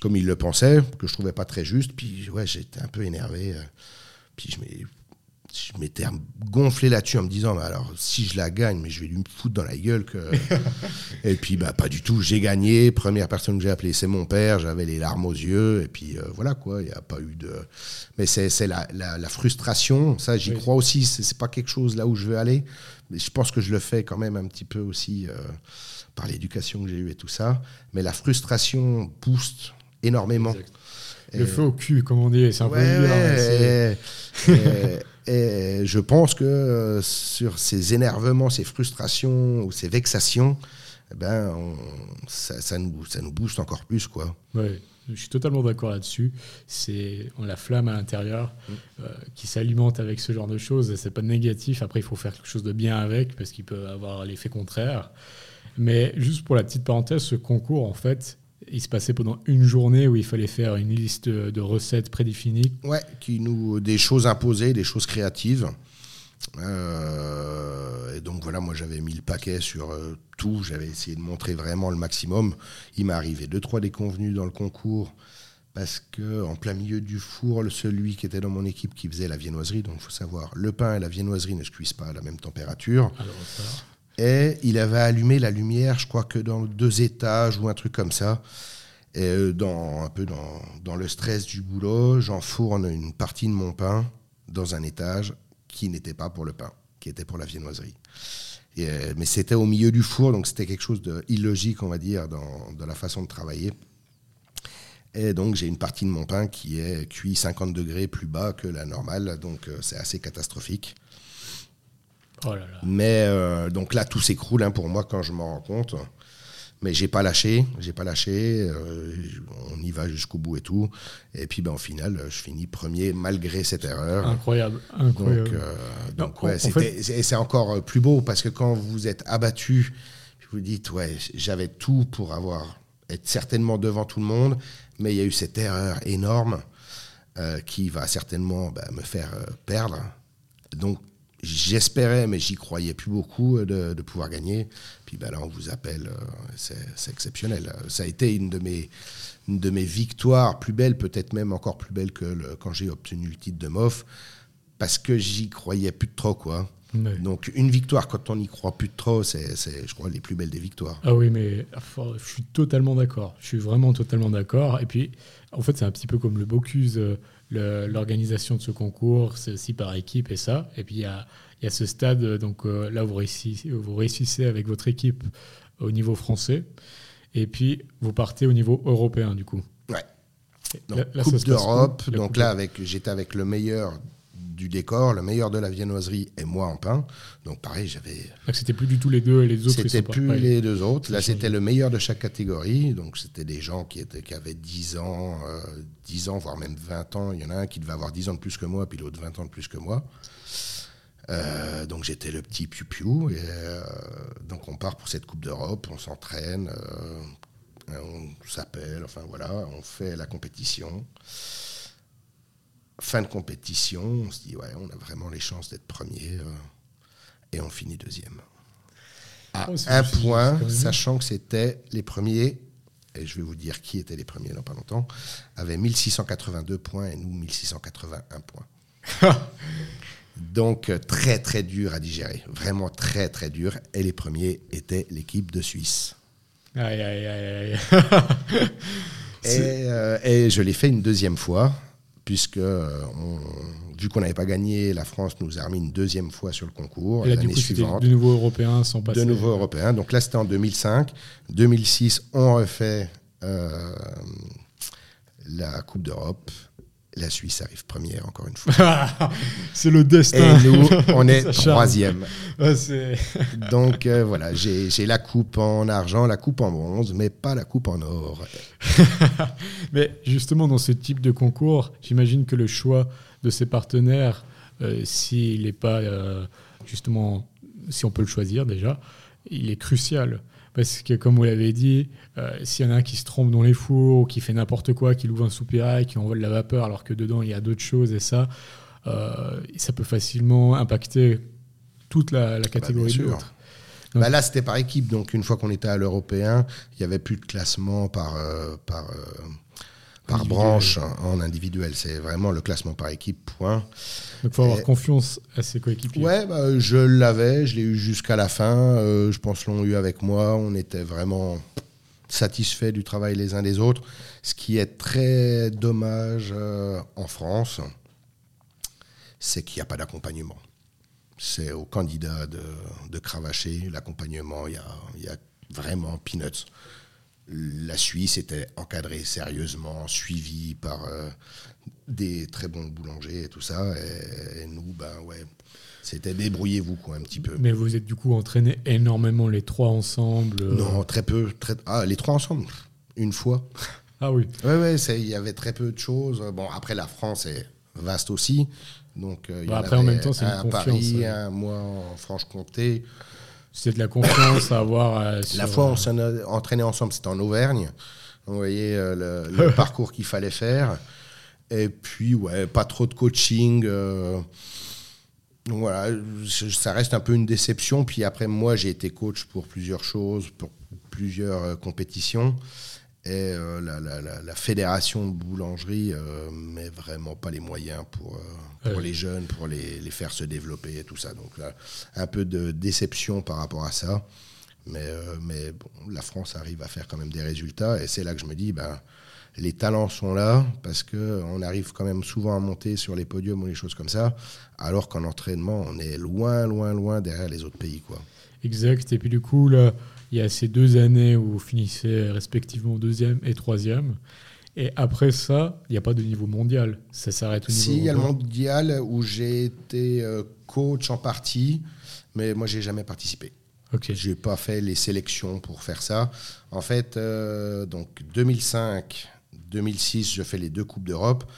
comme il le pensait, que je trouvais pas très juste. Puis ouais, j'étais un peu énervé. Euh, puis je je m'étais gonflé là-dessus en me disant, bah, alors si je la gagne, mais je vais lui foutre dans la gueule que. et puis bah pas du tout, j'ai gagné. Première personne que j'ai appelée, c'est mon père. J'avais les larmes aux yeux et puis voilà quoi. Il n'y a pas eu de. Mais c'est la, la, frustration. Ça, j'y crois aussi. C'est pas quelque chose là où je veux aller. Mais je pense que je le fais quand même un petit peu aussi euh, par l'éducation que j'ai eue et tout ça. Mais la frustration booste énormément. Le feu au cul, comme on dit, c'est un peu dur. et, je pense que euh, sur ces énervements, ces frustrations ou ces vexations, eh ben, ça, ça, nous, ça nous booste encore plus. Quoi. Ouais. Je suis totalement d'accord là-dessus. C'est la flamme à l'intérieur mm. euh, qui s'alimente avec ce genre de choses. C'est pas négatif. Après, il faut faire quelque chose de bien avec parce qu'il peut avoir l'effet contraire. Mais juste pour la petite parenthèse, ce concours, en fait, il se passait pendant une journée où il fallait faire une liste de recettes prédéfinies. Ouais, qui nous des choses imposées, des choses créatives. Euh, et donc voilà, moi j'avais mis le paquet sur euh, tout, j'avais essayé de montrer vraiment le maximum. Il m'est arrivé deux, trois déconvenus dans le concours parce que en plein milieu du four, celui qui était dans mon équipe qui faisait la viennoiserie, donc il faut savoir, le pain et la viennoiserie ne se cuisent pas à la même température. Et il avait allumé la lumière, je crois que dans deux étages ou un truc comme ça. Et euh, dans, un peu dans, le stress du boulot, j'enfourne une partie de mon pain dans un étage qui n'était pas pour le pain, qui était pour la viennoiserie. Euh, mais c'était au milieu du four, donc c'était quelque chose d'illogique, on va dire, dans, dans, la façon de travailler. Et donc j'ai une partie de mon pain qui est cuit 50 degrés plus bas que la normale, donc euh, c'est assez catastrophique. Oh là là. Mais euh, donc là, tout s'écroule hein, pour moi quand je m'en rends compte. Mais j'ai pas lâché, j'ai pas lâché. Euh, on y va jusqu'au bout et tout. Et puis, ben, au final, je finis premier malgré cette erreur. Incroyable, incroyable. Donc, euh, ouais, c'est encore plus beau parce que quand vous êtes abattu, vous dites, ouais, j'avais tout pour avoir être certainement devant tout le monde, mais il y a eu cette erreur énorme euh, qui va certainement ben, me faire perdre. Donc, J'espérais, mais j'y croyais plus beaucoup euh, de, pouvoir gagner. Puis ben là, on vous appelle, euh, c'est exceptionnel. Ça a été une de mes, une de mes victoires plus belles, peut-être même encore plus belle que le, quand j'ai obtenu le titre de MOF, parce que j'y croyais plus de trop, quoi. Donc une victoire, quand on n'y croit plus de trop, c'est, je crois, les plus belles des victoires. Ah oui, mais je suis totalement d'accord. Je suis vraiment totalement d'accord. Et puis, en fait, c'est un petit peu comme le Bocuse. L'organisation de ce concours, c'est aussi par équipe et ça. Et puis il y a, y a, ce stade, donc euh, là vous réussissez, vous réussissez avec votre équipe au niveau français, et puis vous partez au niveau européen du coup. Ouais. Donc, Coupe d'Europe, donc là avec, j'étais avec le meilleur du décor, le meilleur de la viennoiserie et moi en pain. Donc pareil, j'avais. C'était plus du tout les deux et les autres. C'était plus les deux autres. Là, c'était le meilleur de chaque catégorie. Donc c'était des gens qui, étaient, qui avaient 10 ans, 10 euh, ans, voire même 20 ans. Il y en a un qui devait avoir 10 ans de plus que moi, puis l'autre 20 ans de plus que moi. Euh, donc j'étais le petit piou-piou. Et euh, donc on part pour cette Coupe d'Europe, on s'entraîne, on s'appelle, enfin voilà, on fait la compétition fin de compétition, on se dit, ouais, on a vraiment les chances d'être premier. Euh, et on finit deuxième. À oh, un point, sachant que c'était les premiers, et je vais vous dire qui étaient les premiers dans pas longtemps, avaient 1682 points et nous 1681 points. Donc très très dur à digérer, vraiment très très dur. Et les premiers étaient l'équipe de Suisse. Aïe aïe aïe aïe. et, euh, et je l'ai fait une deuxième fois puisque on, vu qu'on n'avait pas gagné, la France nous a remis une deuxième fois sur le concours l'année suivante. De nouveaux européens sans passer. De nouveaux européens. Donc là, c'était en 2005. 2006, on refait la Coupe d'Europe. La Suisse arrive première, encore une fois. c'est le destin. Et nous, on est troisième. Donc euh, voilà, j'ai la coupe en argent, la coupe en bronze, mais pas la coupe en or. mais justement, dans ce type de concours, j'imagine que le choix de ses partenaires, euh, s'il n'est pas euh, justement, si on peut le choisir déjà, il est crucial. Parce que, comme vous l'avez dit, euh, s'il y en a un qui se trompe dans les fours, qui fait n'importe quoi, qui ouvre un soupirail, qui envoie de la vapeur alors que dedans il y a d'autres choses et ça, euh, ça peut facilement impacter toute la, la catégorie bah, de bah là, c'était par équipe. Donc, une fois qu'on était à l'européen, il n'y avait plus de classement par, euh, par, par branche en individuel. C'est vraiment le classement par équipe, point. Donc il faut avoir confiance à ses coéquipiers. Ouais, bah, je l'avais, je l'ai eu jusqu'à la fin. Euh, je pense l'ont eu avec moi. On était vraiment satisfaits du travail les uns des autres. Ce qui est très dommage euh, en France, c'est qu'il n'y a pas d'accompagnement. C'est au candidat de, de cravacher l'accompagnement. Il y y a vraiment peanuts la Suisse était encadrée sérieusement, suivie par euh, des très bons boulangers et tout ça. Et, nous, ben ouais, c'était débrouillez-vous quoi un petit peu. Mais vous êtes du coup entraînés énormément les trois ensemble euh Non, très peu. Très... Ah, les trois ensemble, une fois. Ah oui. Ouais, ouais, il y avait très peu de choses. Bon, après la France est vaste aussi. Donc, euh, il y bah, après, en même temps, c'est une confiance. Paris, un mois en Franche-Comté. C'est de la confiance à avoir. Euh, la fois, on s'est entraîné ensemble, c'était en Auvergne. Vous voyez euh, le, parcours qu'il fallait faire. Et puis, ouais, pas trop de coaching. Euh, voilà, ça reste un peu une déception. Puis après, moi, j'ai été coach pour plusieurs choses, pour plusieurs compétitions. Et euh, la, fédération de boulangerie euh, met vraiment pas les moyens pour, euh, pour les jeunes, pour les, les, faire se développer et tout ça. Donc là, un peu de déception par rapport à ça. Mais, mais bon, la France arrive à faire quand même des résultats. Et c'est là que je me dis, ben, les talents sont là, parce qu'on arrive quand même souvent à monter sur les podiums ou les choses comme ça, alors qu'en entraînement, on est loin, loin, loin derrière les autres pays. Quoi. Exact. Et puis du coup, là, il y a ces deux années où vous finissez respectivement deuxième et troisième. Et après ça, il n'y a pas de niveau mondial. Ça s'arrête au niveau. Si, il y a le mondial où j'ai été euh, coach en partie, mais moi, j'ai jamais participé. Ok. Je n'ai pas fait les sélections pour faire ça. En fait, euh, donc 2005, 2006, je fais les deux Coupes d'Europe.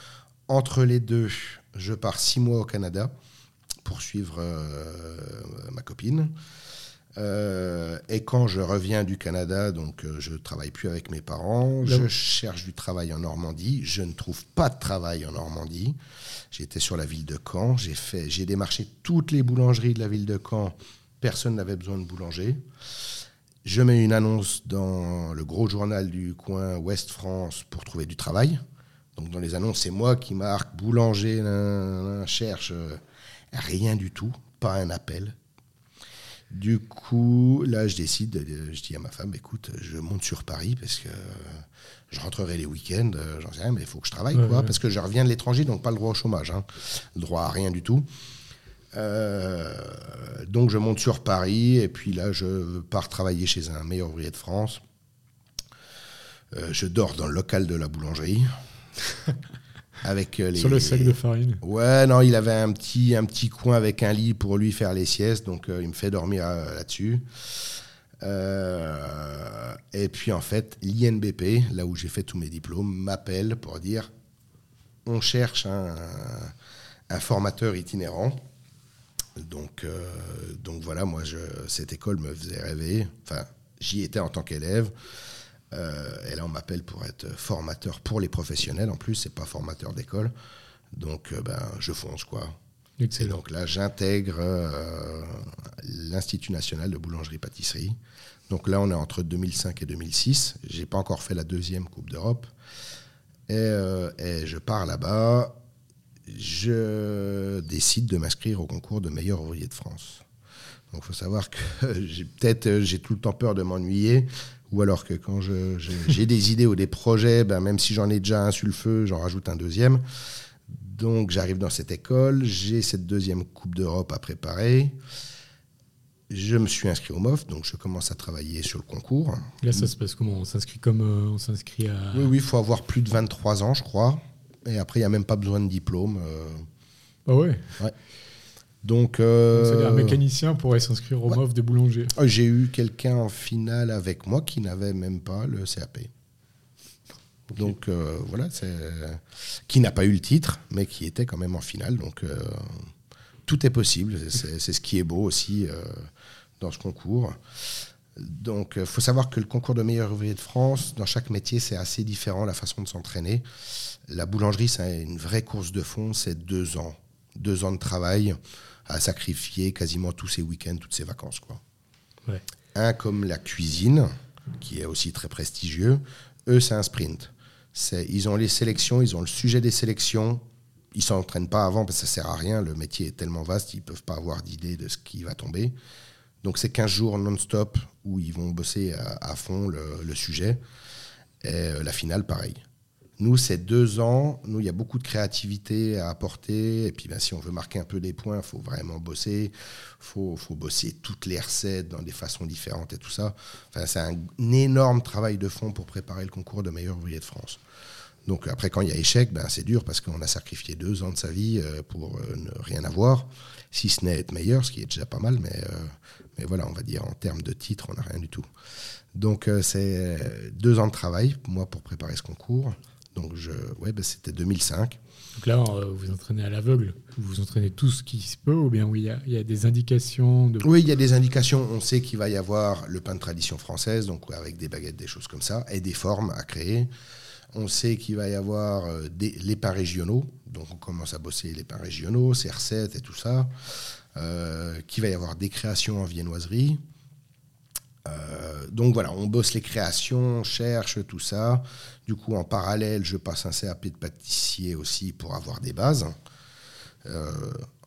Entre les deux, je pars six mois au Canada pour suivre euh, ma copine. Euh, et quand je reviens du Canada, donc euh, je travaille plus avec mes parents, je cherche du travail en Normandie. Je ne trouve pas de travail en Normandie. J'étais sur la ville de Caen. J'ai fait, j'ai démarché toutes les boulangeries de la ville de Caen. Personne n'avait besoin de boulanger. Je mets une annonce dans le gros journal du coin Ouest France pour trouver du travail. Donc dans les annonces, c'est moi qui marque boulanger, cherche euh, rien du tout, pas un appel du coup, là, je décide, je dis à ma femme, écoute, je monte sur Paris parce que je rentrerai les week-ends, euh, j'en sais rien, mais il faut que je travaille, quoi, parce que je reviens de l'étranger, donc pas le droit au chômage, hein, le droit à rien du tout. Euh, donc je monte sur Paris, et puis là, je pars travailler chez un meilleur ouvrier de France. Euh, je dors dans le local de la boulangerie. Avec euh, les, Sur le sac de farine Ouais, non, il avait un petit, un petit coin avec un lit pour lui faire les siestes, donc euh, il me fait dormir euh, là-dessus. et puis en fait, l'INBP, là où j'ai fait tous mes diplômes, m'appelle pour dire on cherche un, un formateur itinérant. Donc, donc voilà, moi, je, cette école me faisait rêver. Enfin, j'y étais en tant qu'élève. Euh, et là, on m'appelle pour être formateur pour les professionnels. En plus, c'est pas formateur d'école. Donc, euh, ben, je fonce, quoi. Excellent. Et donc là, j'intègre euh, l'Institut national de boulangerie-pâtisserie. Donc là, on est entre 2005 et 2006. J'ai pas encore fait la deuxième Coupe d'Europe. Et, et, je pars là-bas. Je décide de m'inscrire au concours de meilleur ouvrier de France. Donc, il faut savoir que j'ai peut-être j'ai tout le temps peur de m'ennuyer, ou alors que quand j'ai des idées ou des projets, ben, même si j'en ai déjà un sur le feu, j'en rajoute un deuxième. Donc j'arrive dans cette école, j'ai cette deuxième Coupe d'Europe à préparer. Je me suis inscrit au MOF, donc je commence à travailler sur le concours. Là, ça se passe comment? On s'inscrit comme euh, on s'inscrit à. Oui, oui, il faut avoir plus de 23 ans, je crois. Et après, il n'y a même pas besoin de diplôme. euh. Ah ouais? Donc, Donc, euh, un mécanicien pourrait s'inscrire au ouais. MOF de boulanger. j'ai eu quelqu'un en finale avec moi qui n'avait même pas le CAP. Donc euh, voilà, c'est qui n'a pas eu le titre, mais qui était quand même en finale. Donc euh, tout est possible. C'est c'est ce qui est beau aussi euh, dans ce concours. Donc il faut savoir que le concours de meilleur ouvrier de France, dans chaque métier, c'est assez différent la façon de s'entraîner. La boulangerie, c'est une vraie course de fond, c'est deux ans. Deux ans de travail à sacrifier quasiment tous ses week-ends, toutes ses vacances. Quoi. Ouais. Un comme la cuisine, qui est aussi très prestigieux, eux, c'est un sprint. C'est- Ils ont les sélections, ils ont le sujet des sélections. Ils s'entraînent pas avant parce que ça sert à rien. Le métier est tellement vaste, ils peuvent pas avoir d'idée de ce qui va tomber. Donc c'est 15 jours non-stop où ils vont bosser à, à fond le, le sujet. Et euh, la finale, pareil. Nous, c'est deux ans. Nous, il y a beaucoup de créativité à apporter. Et puis, ben, si on veut marquer un peu des points, il faut vraiment bosser. Il faut, bosser toutes les recettes dans des façons différentes et tout ça. Enfin, c'est un, énorme travail de fond pour préparer le concours de meilleur ouvrier de France. Donc, après, quand il y a échec, ben, c'est dur parce qu'on a sacrifié deux ans de sa vie euh, pour euh, ne rien avoir, si ce n'est être meilleur, ce qui est déjà pas mal. Mais, euh, mais voilà, on va dire, en termes de titre, on n'a rien du tout. Donc, c'est deux ans de travail, moi, pour préparer ce concours. Donc, je, ouais, ben, c'était 2005. Donc là, euh, vous entraînez à l'aveugle. Vous vous entraînez tout ce qui se peut, ou bien oui, il y a- il y, a des indications de. Oui, il y a des indications. On sait qu'il va y avoir le pain de tradition française, donc avec des baguettes, des choses comme ça, et des formes à créer. On sait qu'il va y avoir euh, des, les pains régionaux, donc on commence à bosser les pains régionaux, ces recettes et tout ça. Euh, qu'il va y avoir des créations en viennoiserie. Euh, donc voilà, on bosse les créations, on cherche tout ça. Du coup, en parallèle, je passe un CAP de pâtissier aussi pour avoir des bases. Euh,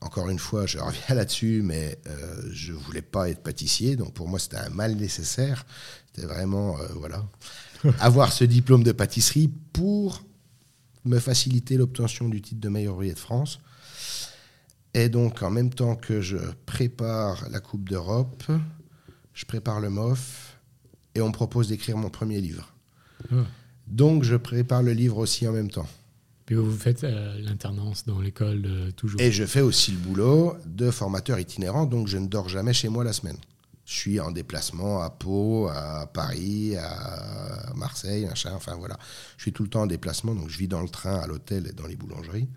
encore une fois, je reviens là-dessus, mais euh, je voulais pas être pâtissier, donc pour moi c'était un mal nécessaire. C'était vraiment, euh, voilà, avoir ce diplôme de pâtisserie pour me faciliter l'obtention du titre de meilleur ouvrier de France. Et donc, en même temps que je prépare la Coupe d'Europe, je prépare le MOF et on me propose d'écrire mon premier livre. Ah. Donc, je prépare le livre aussi en même temps. Puis vous faites euh, l'alternance dans l'école euh, toujours. Et je fais aussi le boulot de formateur itinérant, donc je ne dors jamais chez moi la semaine. Je suis en déplacement à Pau, à Paris, à Marseille, machin, enfin voilà. Je suis tout le temps en déplacement, donc je vis dans le train, à l'hôtel et dans les boulangeries.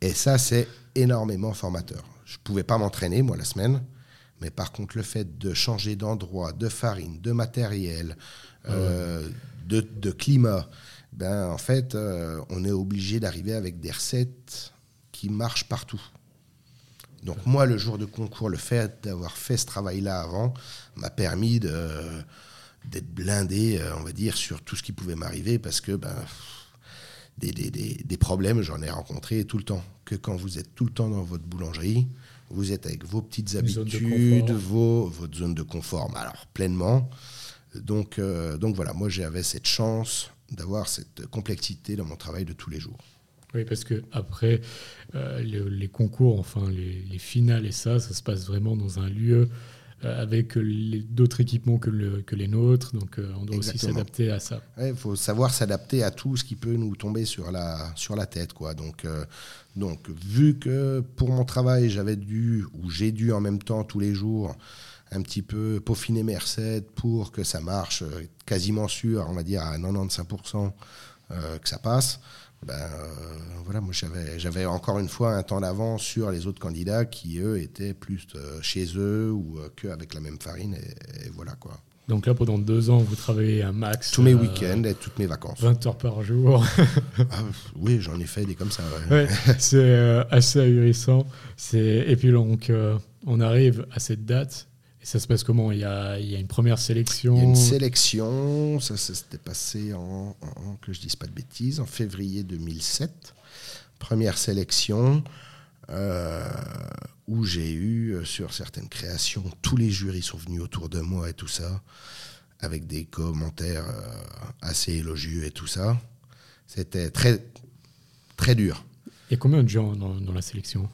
Et ça, c'est énormément formateur. Je ne pouvais pas m'entraîner, moi, la semaine, mais par contre, le fait de changer d'endroit, de farine, de matériel, euh, de, de climat, ben, en fait, euh, on est obligé d'arriver avec des recettes qui marchent partout. Donc moi, le jour de concours, le fait d'avoir fait ce travail-là avant m'a permis d'être blindé, euh, on va dire, sur tout ce qui pouvait m'arriver, parce que ben, des, des- des- des problèmes, j'en ai rencontré tout le temps. Que quand vous êtes tout le temps dans votre boulangerie, vous êtes avec vos petites habitudes, vos, votre zone de confort, mais alors pleinement. Donc, euh, donc voilà, moi j'avais cette chance d'avoir cette complexité dans mon travail de tous les jours. Oui, parce que après euh, le- les concours, enfin les, les finales et ça, ça se passe vraiment dans un lieu euh, avec d'autres équipements que, le- que les nôtres. Donc on doit aussi s'adapter à ça. Il faut savoir s'adapter à tout ce qui peut nous tomber sur la, sur la tête. Quoi. Donc, donc, vu que pour mon travail, j'avais dû, ou j'ai dû en même temps tous les jours, un petit peu peaufiner mes recettes pour que ça marche, euh, quasiment sûr, on va dire à 95% euh, que ça passe. Ben, euh, voilà, moi j'avais, j'avais encore une fois un temps d'avance sur les autres candidats qui, eux, étaient plus euh, chez eux ou euh, qu'avec la même farine. Et, et voilà quoi. Donc là, pendant deux ans, vous travaillez un max. Tous mes week-ends et toutes mes vacances. 20 heures par jour. Ah, oui, j'en ai fait des comme ça. ouais. Ouais, c'est assez ahurissant. C'est- Et puis donc, on arrive à cette date. Et ça se passe comment? Il y, a, il y a une première sélection. Il y a une sélection, ça, ça s'était passé en, en- que je dise pas de bêtises, en février 2007. Première sélection euh, où j'ai eu euh, sur certaines créations, tous les jurys sont venus autour de moi et tout ça, avec des commentaires euh, assez élogieux et tout ça. C'était très très dur. Il y a combien de gens dans, dans la sélection?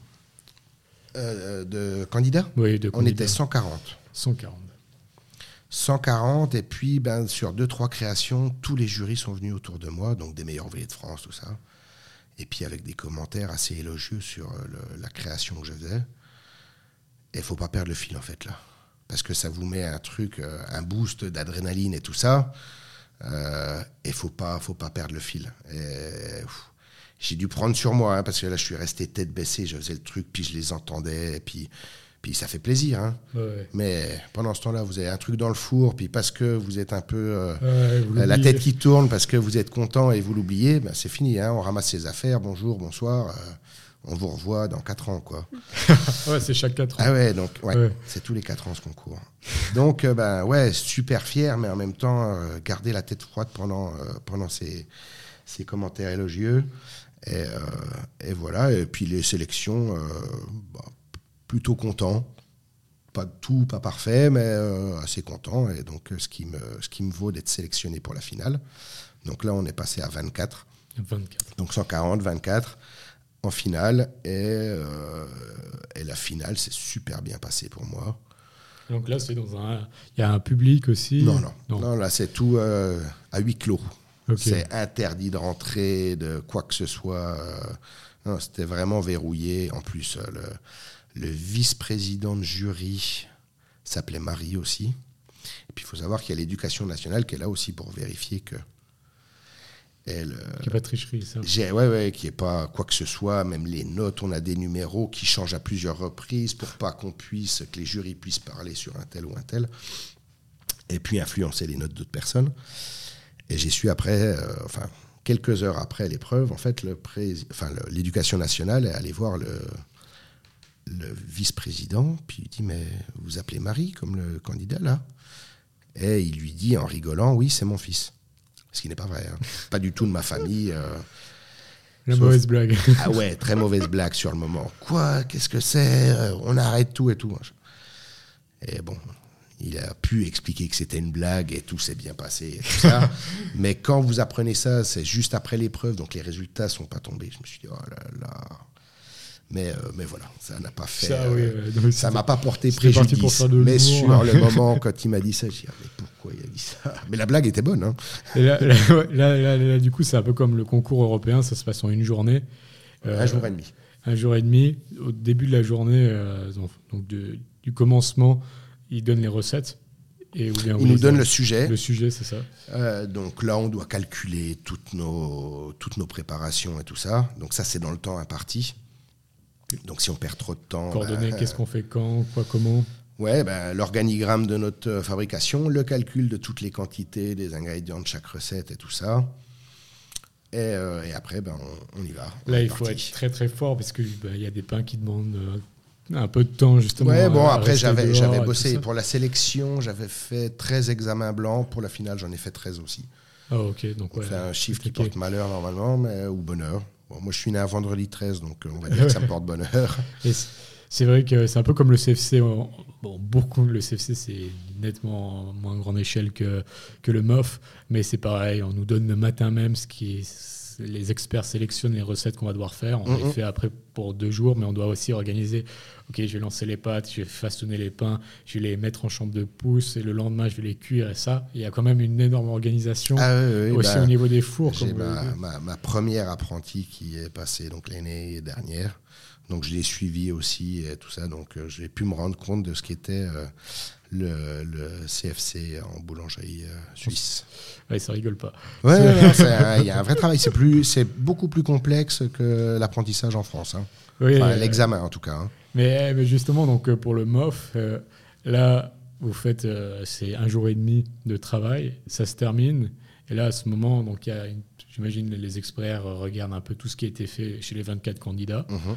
Euh, de candidats? Oui, de On candidats. était 140. 140. 140, et puis ben, sur deux, trois créations, tous les jurys sont venus autour de moi, donc des meilleurs ouvriers de France, tout ça. Et puis avec des commentaires assez élogieux sur euh, la création que je faisais. Et faut pas perdre le fil, en fait, là. Parce que ça vous met un truc, euh, un boost d'adrénaline et tout ça. Euh, et faut pas, faut pas perdre le fil. J'ai dû prendre sur moi, hein, parce que là, je suis resté tête baissée, je faisais le truc, puis je les entendais, et puis, puis ça fait plaisir. Hein. Ouais. Mais pendant ce temps-là, vous avez un truc dans le four, puis parce que vous êtes un peu euh, Ouais, vous la tête qui tourne, parce que vous êtes content et vous l'oubliez, ben c'est fini. Hein, on ramasse ses affaires, bonjour, bonsoir. euh, on vous revoit dans 4 ans, quoi. Ouais, c'est chaque 4 ans. Ah ouais, donc ouais, Ouais. c'est tous les 4 ans ce concours. Donc euh, ben ouais, super fier, mais en même temps euh, garder la tête froide pendant euh, pendant ces, ces commentaires élogieux. Et, euh, et voilà. Et puis les sélections, euh, bah, plutôt content. Pas tout, pas parfait, mais euh, assez content. Et donc euh, ce qui me ce qui me vaut d'être sélectionné pour la finale. Donc là, on est passé à 24. 24. Donc 140, 24 en finale. Et, euh, et la finale s'est super bien passée pour moi. Donc là, c'est dans un. Il y a un public aussi. Non, non. Non, là, c'est tout euh, à huis clos. C'est interdit de rentrer, de quoi que ce soit. euh, non, C'était vraiment verrouillé. En plus, le, le vice-président de jury s'appelait Marie aussi. Et puis, il faut savoir qu'il y a l'éducation nationale qui est là aussi pour vérifier que. Elle, euh, n'y a pas de tricherie, ça. j'ai, ouais, ouais, qu'il n'y ait pas quoi que ce soit, même les notes, on a des numéros qui changent à plusieurs reprises pour pas qu'on puisse, que les jurys puissent parler sur un tel ou un tel, et puis influencer les notes d'autres personnes. Et j'ai su après, euh, enfin, quelques heures après l'épreuve, en fait, le prés- enfin, le- l'éducation nationale est allée voir le, le vice-président, puis il dit, mais vous appelez Marie comme le candidat là Et il lui dit en rigolant, oui, c'est mon fils. Ce qui n'est pas vrai. hein. Pas du tout de ma famille. euh, La Sauf- mauvaise blague. ah ouais, très mauvaise blague sur le moment. Quoi? Qu'est-ce que c'est? Euh, On arrête tout et tout. Et bon, il a pu expliquer que c'était une blague et tout s'est bien passé et tout ça. Mais quand vous apprenez ça, c'est juste après l'épreuve, donc les résultats sont pas tombés. Je me suis dit, oh là là. Mais, euh, mais voilà, ça n'a pas fait. Ça, euh, oui, c'était- m'a pas porté préjudice. Mais sur le moment, quand il m'a dit ça, j'ai dit, ah, mais pourquoi il a dit ça? Mais la blague était bonne. Hein. Et là, là, là, du coup, c'est un peu comme le concours européen, ça se passe en une journée. Euh, un jour et demi. un jour et demi. Au début de la journée, euh, donc de- du commencement, ils donnent les recettes. Et, bien Il nous donne le sujet. le sujet, c'est ça. Euh, donc là, on doit calculer toutes nos, toutes nos préparations et tout ça. Donc ça, c'est dans le temps imparti. Donc si on perd trop de temps... Coordonnées, ben, qu'est-ce qu'on fait quand, quoi, comment? Ouais, ben, l'organigramme de notre euh, fabrication, le calcul de toutes les quantités, des ingrédients de chaque recette et tout ça. Et, euh, et après, ben, on, on y va. Là, il faut parti. être très très fort parce qu'il y a des pains qui demandent euh, un peu de temps justement. Ouais, bon, après, j'avais, bossé. Pour la sélection, j'avais fait 13 examens blancs. Pour la finale, j'en ai fait 13 aussi. Ah, ok, donc On ouais. fait un chiffre qui porte malheur normalement, mais, ou bonheur. Moi, je suis né un vendredi 13, donc euh, on va dire que ça me porte bonheur. C'est vrai que c'est un peu comme le CFC. Bon, beaucoup, le CFC, c'est nettement moins grande échelle que, que le MOF, mais c'est pareil, on nous donne le matin même ce qui est- les experts sélectionnent les recettes qu'on va devoir faire. On Mhm. les fait après pour deux jours, mais on doit aussi organiser. Ok, je vais lancer les pâtes, je vais façonner les pains, je vais les mettre en chambre de pouce, et le lendemain, je vais les cuire et ça. Il y a quand même une énorme organisation Ah oui, oui, aussi bah, au niveau des fours. J'ai ma, ma, ma première apprentie qui est passée donc l'année dernière. Donc je l'ai suivie aussi et tout ça. Donc euh, j'ai pu me rendre compte de ce qu'était euh, le, le CFC en boulangerie euh, suisse. Ouais, ça rigole pas. Ouais, il y a un vrai travail. C'est plus, c'est beaucoup plus complexe que l'apprentissage en France. hein. Oui, Enfin, euh, L'examen en tout cas. hein. Mais, mais justement, donc euh, pour le MOF, euh, là, vous faites, euh, c'est un jour et demi de travail, ça se termine. Et là, à ce moment, donc y a, une- j'imagine, les experts regardent un peu tout ce qui a été fait chez les 24 candidats Mhm.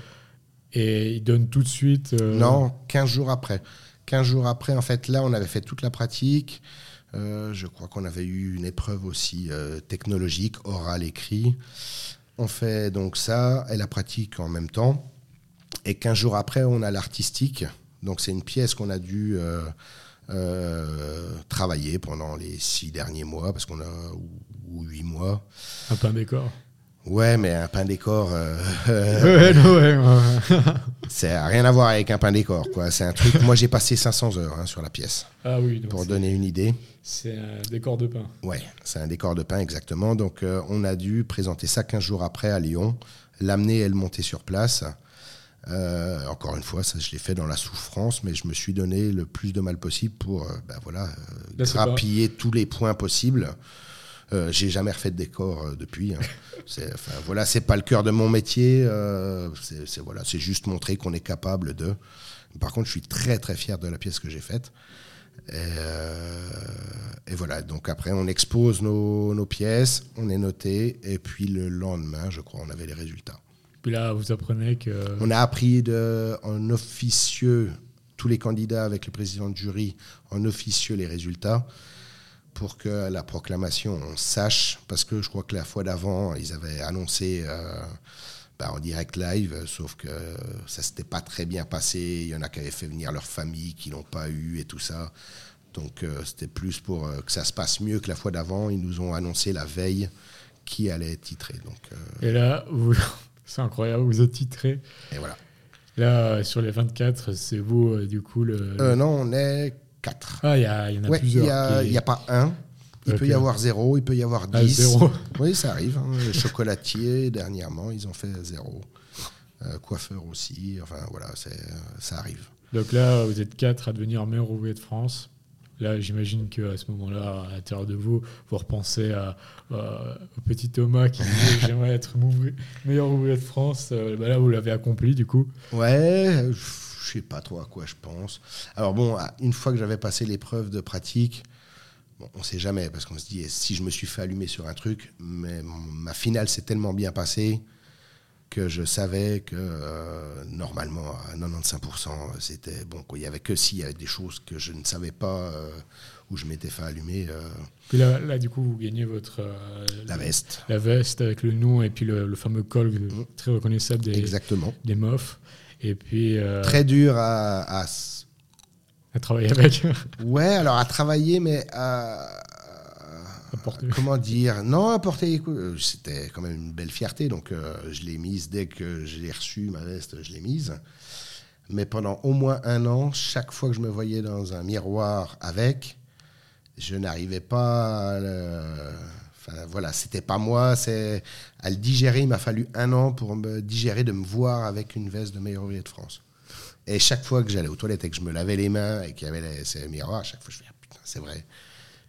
et ils donnent tout de suite. Non, 15 jours après. 15 jours après, en fait, là, on avait fait toute la pratique. Euh, je crois qu'on avait eu une épreuve aussi euh, technologique, orale, écrit. On fait donc ça et la pratique en même temps. Et 15 jours après, on a l'artistique. Donc, c'est une pièce qu'on a dû euh, travailler pendant les six derniers mois, parce qu'on a ou, ou huit mois. Un pain décor. Ouais, mais un pain décor, euh, Ouais, non, ouais, ouais. c'est rien à voir avec un pain décor. quoi. C'est un truc. Moi, j'ai passé 500 heures hein, sur la pièce. Ah oui, donc Pour donner une idée. c'est un décor de pain. Ouais, c'est un décor de pain exactement. Donc, euh, on a dû présenter ça 15 jours après à Lyon, l'amener et le monter sur place. Euh, encore une fois, ça, je l'ai fait dans la souffrance, mais je me suis donné le plus de mal possible pour, euh, ben voilà, euh, grappiller tous les points possibles. Euh, j'ai jamais refait de décor euh, depuis. hein. C'est, enfin, voilà, c'est pas le cœur de mon métier. euh, c'est, c'est- voilà, c'est juste montrer qu'on est capable de. Par contre, je suis très très fier de la pièce que j'ai faite. Et, et voilà, donc après on expose nos, nos pièces, on est noté, et puis le lendemain, je crois, on avait les résultats. Puis là, vous apprenez que. On a appris de, en officieux, tous les candidats avec le président de jury, en officieux les résultats, pour que la proclamation, on sache, parce que je crois que la fois d'avant, ils avaient annoncé euh, bah, en direct live, sauf que ça s'était pas très bien passé. Il y en a qui avaient fait venir leur famille, qui l'ont pas eu et tout ça. Donc euh, c'était plus pour euh, que ça se passe mieux que la fois d'avant. Ils nous ont annoncé la veille qui allait être titré. Donc, Et là, vous... c'est incroyable, vous êtes titré. et voilà. Là, sur les 24, c'est vous, du coup, le. Non, on est quatre. Ah, il y, a- il y en a Ouais, il n'y a, pas un. Il peut y avoir zéro, il peut y avoir Ah, dix. zéro. Oui, ça arrive. hein. Le chocolatier, dernièrement, ils ont fait zéro. Euh, coiffeur aussi. Enfin, voilà, ça arrive. Donc là, vous êtes quatre à devenir meilleur ouvrier de France. Là, j'imagine qu'à ce moment-là, à l'intérieur de vous, vous repensez à, au petit Thomas qui disait J'aimerais être meilleur ouvrier de France. Euh, bah là, vous l'avez accompli, du coup. Ouais, je sais pas trop à quoi je pense. Alors bon, une fois que j'avais passé l'épreuve de pratique, bon, on sait jamais, parce qu'on se dit, eh, si je me suis fait allumer sur un truc, mais ma finale s'est tellement bien passée que je savais que euh, normalement, à 95%, c'était bon. quoi. Il y avait que s'il y avait des choses que je ne savais pas, euh, où je m'étais fait allumer, euh, Puis là, là, du coup, vous gagnez votre. euh, la veste. La veste avec le nom et puis le, le fameux col euh, très reconnaissable des, Exactement. des MOF. Et puis, euh, Très dur à, à travailler avec. Ouais, alors à travailler, mais à, comment dire? Non, à porter. écoute, euh, C'était quand même une belle fierté, donc euh, je l'ai mise dès que je l'ai reçue, ma veste, je l'ai mise. Mais pendant au moins un an, chaque fois que je me voyais dans un miroir avec, je n'arrivais pas à le- Enfin voilà, c'était pas moi, c'est à le digérer. Il m'a fallu un an pour me digérer de me voir avec une veste de meilleur ouvrier de France. Et chaque fois que j'allais aux toilettes et que je me lavais les mains et qu'il y avait les, ces miroirs, à chaque fois je fais ah, putain, c'est vrai,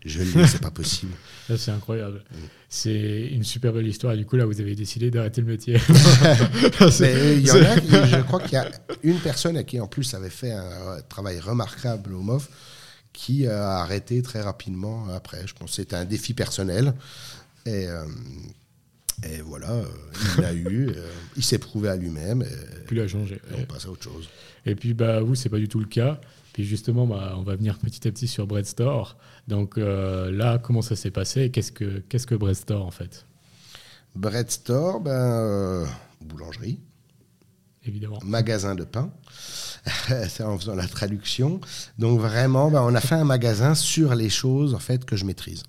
je l'ai, c'est pas possible. C'est incroyable. C'est une super belle histoire. Du coup, là, vous avez décidé d'arrêter le métier. Mais il y en a, je crois qu'il y a une personne qui en plus avait fait un travail remarquable au MOF qui a arrêté très rapidement après. Je pense que c'était un défi personnel. Et, euh, et voilà, euh, il l'a eu, euh, il s'est prouvé à lui-même et, Puis, il a changé. et on passe à autre chose. Et puis, bah, vous, c'est pas du tout le cas. Puis, justement, bah, on va venir petit à petit sur Bread Store. Donc, là, comment ça s'est passé Qu'est-ce que, qu'est-ce que Bread Store, en fait? Bread Store, ben, boulangerie, Évidemment. magasin de pain. En faisant la traduction. Donc vraiment, ben, on a fait un magasin sur les choses en fait que je maîtrise.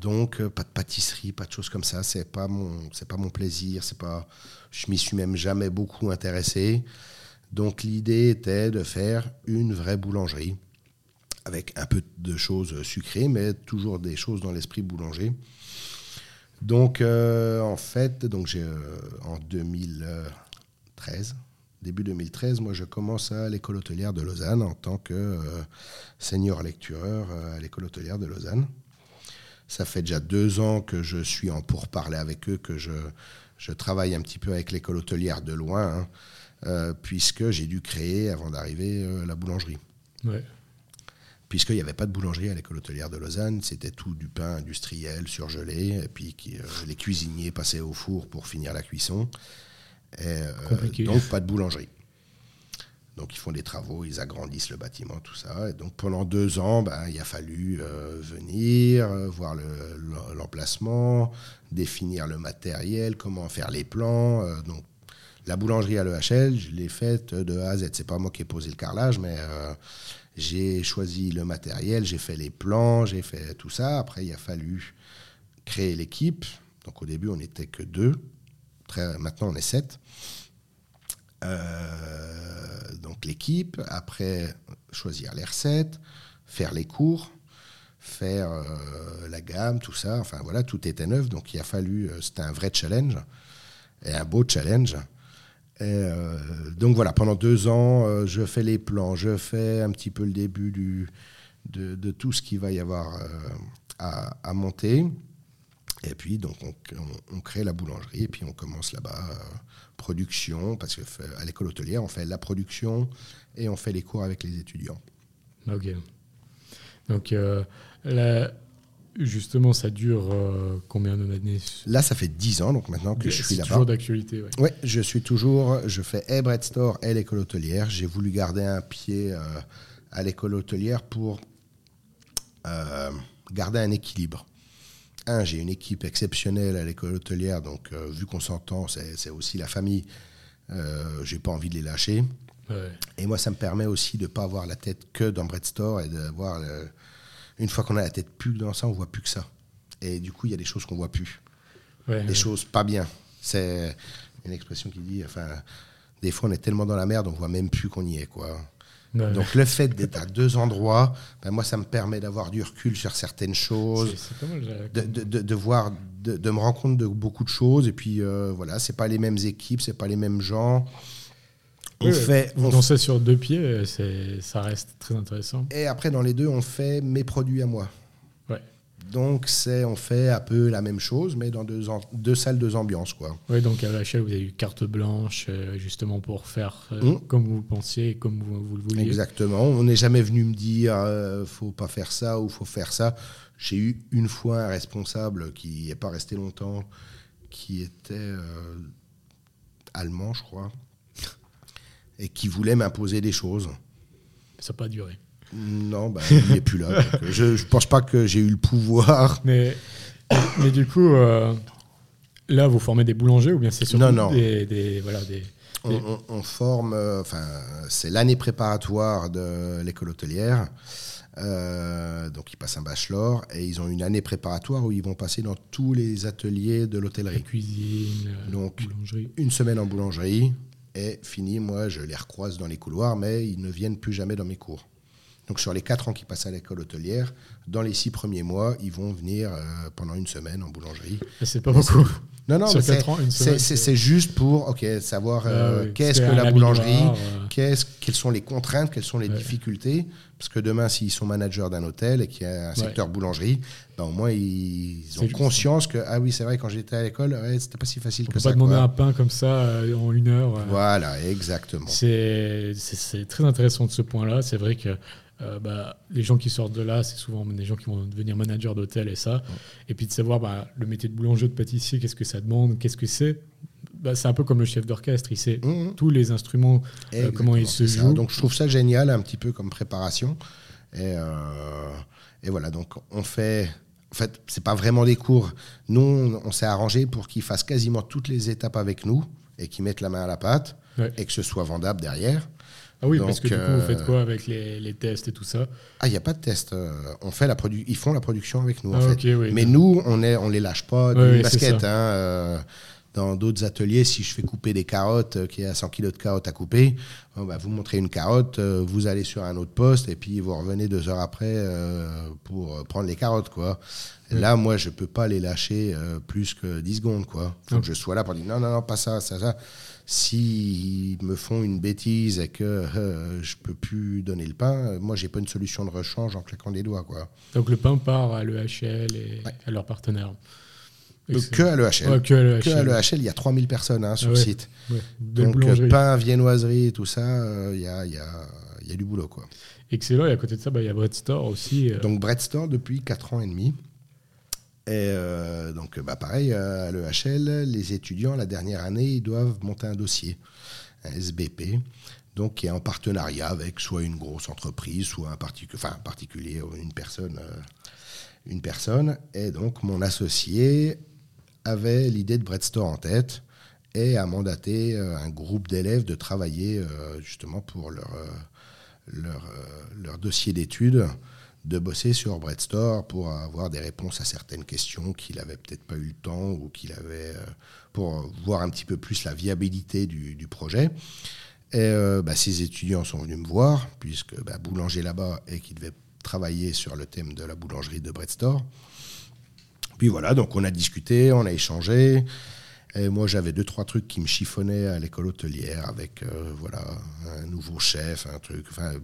Donc euh, pas de pâtisserie, pas de choses comme ça. C'est pas mon, c'est pas mon plaisir. C'est pas, je m'y suis même jamais beaucoup intéressé. Donc l'idée était de faire une vraie boulangerie avec un peu de choses sucrées, mais toujours des choses dans l'esprit boulanger. Donc, euh, en fait, donc j'ai euh, en 2013, début 2013, moi je commence à l'école hôtelière de Lausanne en tant que euh, senior lectureur euh, à l'école hôtelière de Lausanne. Ça fait déjà deux ans que je suis en pourparler avec eux, que je, je travaille un petit peu avec l'école hôtelière de loin, hein, euh, puisque j'ai dû créer, avant d'arriver, euh, la boulangerie Ouais. puisqu'il n'y avait pas de boulangerie à l'école hôtelière de Lausanne, c'était tout du pain industriel surgelé, et puis qui, les cuisiniers passaient au four pour finir la cuisson. Et, euh, donc pas de boulangerie. Donc ils font des travaux, ils agrandissent le bâtiment, tout ça. Et donc pendant deux ans, ben, il a fallu euh, venir, euh, voir le- le- l'emplacement, définir le matériel, comment faire les plans. euh, donc la boulangerie à l'EHL, je l'ai faite de A à Z. C'est pas moi qui ai posé le carrelage, mais j'ai choisi le matériel, j'ai fait les plans, j'ai fait tout ça. Après, il a fallu créer l'équipe. Donc au début, on n'était que deux. Maintenant, on est sept. Euh, donc l'équipe, après choisir les recettes, faire les cours, faire euh, la gamme, tout ça. Enfin voilà, tout était neuf. Donc il a fallu, euh, c'était un vrai challenge et un beau challenge. Donc voilà, pendant deux ans, je fais les plans, je fais un petit peu le début de, tout ce qu'il va y avoir à, monter. Et puis, donc, on, crée la boulangerie et puis on commence là-bas, euh, production, parce qu'à l'école hôtelière, on fait la production et on fait les cours avec les étudiants. Ok. Donc, euh, là, justement, ça dure euh, combien d'années Là, ça fait 10 ans, donc maintenant que je suis là-bas. toujours d'actualité, oui. Oui, je suis toujours, je fais et Bread Store et l'école hôtelière. J'ai voulu garder un pied à l'école hôtelière pour garder un équilibre un, j'ai une équipe exceptionnelle à l'école hôtelière, donc euh, vu qu'on s'entend, c'est aussi la famille. Euh, j'ai pas envie de les lâcher. Et moi, ça me permet aussi de ne pas avoir la tête que dans Bread Store et d'avoir. Une fois qu'on a la tête plus dans ça, on voit plus que ça. Et du coup, il y a des choses qu'on voit plus. des choses pas bien. C'est une expression qui dit. Enfin, des fois, on est tellement dans la merde, on voit même plus qu'on y est, quoi. Donc le fait d'être à deux endroits, ben moi ça me permet d'avoir du recul sur certaines choses, de, de, de, voir, de, me rendre compte de beaucoup de choses. Et puis euh, voilà, c'est pas les mêmes équipes, c'est pas les mêmes gens. On fait, vous dansez sur deux pieds, ça reste très intéressant. Et après dans les deux, on fait mes produits à moi. Donc, c'est, on fait un peu la même chose, mais dans deux, deux salles, deux ambiances. Quoi. Oui, donc à l'achat, vous avez eu carte blanche, euh, justement, pour faire euh, mmh. comme vous pensiez, comme vous, le vouliez. Exactement. On n'est jamais venu me dire, euh, faut pas faire ça ou faut faire ça. J'ai eu une fois un responsable qui n'est pas resté longtemps, qui était allemand, je crois, et qui voulait m'imposer des choses. Ça n'a pas duré. Non, bah, il n'est plus là. Euh, je ne pense pas que j'ai eu le pouvoir. Mais, mais du coup, euh, là, vous formez des boulangers ou bien c'est surtout non, Des, voilà, des, on, forme, euh, enfin, c'est l'année préparatoire de l'école hôtelière. donc ils passent un bachelor et ils ont une année préparatoire où ils vont passer dans tous les ateliers de l'hôtellerie. cuisine, donc boulangerie. une semaine en boulangerie et fini. Moi, je les recroise dans les couloirs, mais ils ne viennent plus jamais dans mes cours. Donc sur les quatre ans qu'ils passent à l'école hôtelière, dans les six premiers mois, ils vont venir euh, pendant une semaine en boulangerie. C'est pas beaucoup. Non, non, c'est juste pour ok savoir ah euh, qu'est-ce que la boulangerie, quelles sont les contraintes, quelles sont les difficultés? Parce que demain, s'ils sont managers d'un hôtel et qu'il y a un secteur boulangerie, ben, au moins ils ont conscience que ah oui, c'est vrai, quand j'étais à l'école, ouais, c'était pas si facile On que ça. pas demander un pain comme ça euh, en une heure. Voilà, exactement. C'est très intéressant de ce point-là. C'est vrai que euh, bah, les gens qui sortent de là, c'est souvent des gens qui vont devenir managers d'hôtel et ça. Et puis de savoir bah, le métier de boulanger, de pâtissier, qu'est-ce que ça demande, qu'est-ce que c'est. Bah, c'est un peu comme le chef d'orchestre, il sait mmh. tous les instruments, euh, comment ils se jouent. Donc je trouve ça génial, un petit peu comme préparation. Et, euh, et voilà, donc on fait. En fait, c'est pas vraiment des cours. Nous, on s'est arrangé pour qu'ils fassent quasiment toutes les étapes avec nous et qu'ils mettent la main à la pâte et que ce soit vendable derrière. Ah oui, parce que du coup, vous faites quoi avec les, les tests et tout ça Ah, il n'y a pas de test. Euh, on fait la Ils font la production avec nous, en ah, fait. Mais nous, on ne on les lâche pas du basket. Hein, euh, dans d'autres ateliers, si je fais couper des carottes, euh, qu'il y a 100 kilos de carottes à couper, bah, vous montrez une carotte, vous allez sur un autre poste et puis vous revenez deux heures après pour prendre les carottes. quoi. Là, moi, je ne peux pas les lâcher plus que 10 secondes. Il faut que je sois là pour dire non, non, non, pas ça, ça, ça s'ils me font une bêtise et que euh, je peux plus donner le pain, moi j'ai pas une solution de rechange en claquant des doigts quoi. Donc le pain part à l'EHL et à leurs partenaires. que à l'EHL. que à l'EHL. il y a 3000 personnes hein, sur le site. Donc euh, pain, viennoiserie, tout ça, euh, il y, a, y, a, y, a, du boulot quoi. Excellent, et à côté de ça, bah, il y a Bread Store aussi. Donc Bread Store depuis 4 ans et demi. Et euh, donc, bah, pareil, euh, à l'EHL, les étudiants, la dernière année, ils doivent monter un dossier, un SBP, donc qui est en partenariat avec soit une grosse entreprise, soit un, particulier une personne, euh, une personne. Et donc, mon associé avait l'idée de Breadstore en tête et a mandaté un groupe d'élèves de travailler justement pour leur dossier d'études de bosser sur Bread Store pour avoir des réponses à certaines questions qu'il avait peut-être pas eu le temps ou qu'il avait pour voir un petit peu plus la viabilité du, projet. Et bah, ces étudiants sont venus me voir, puisque bah, boulanger là-bas et qui devait travailler sur le thème de la boulangerie de Bread Store. Puis voilà, donc on a discuté, on a échangé. Et moi, j'avais deux, trois trucs qui me chiffonnaient à l'école hôtelière avec euh, voilà, un nouveau chef, un truc. Enfin,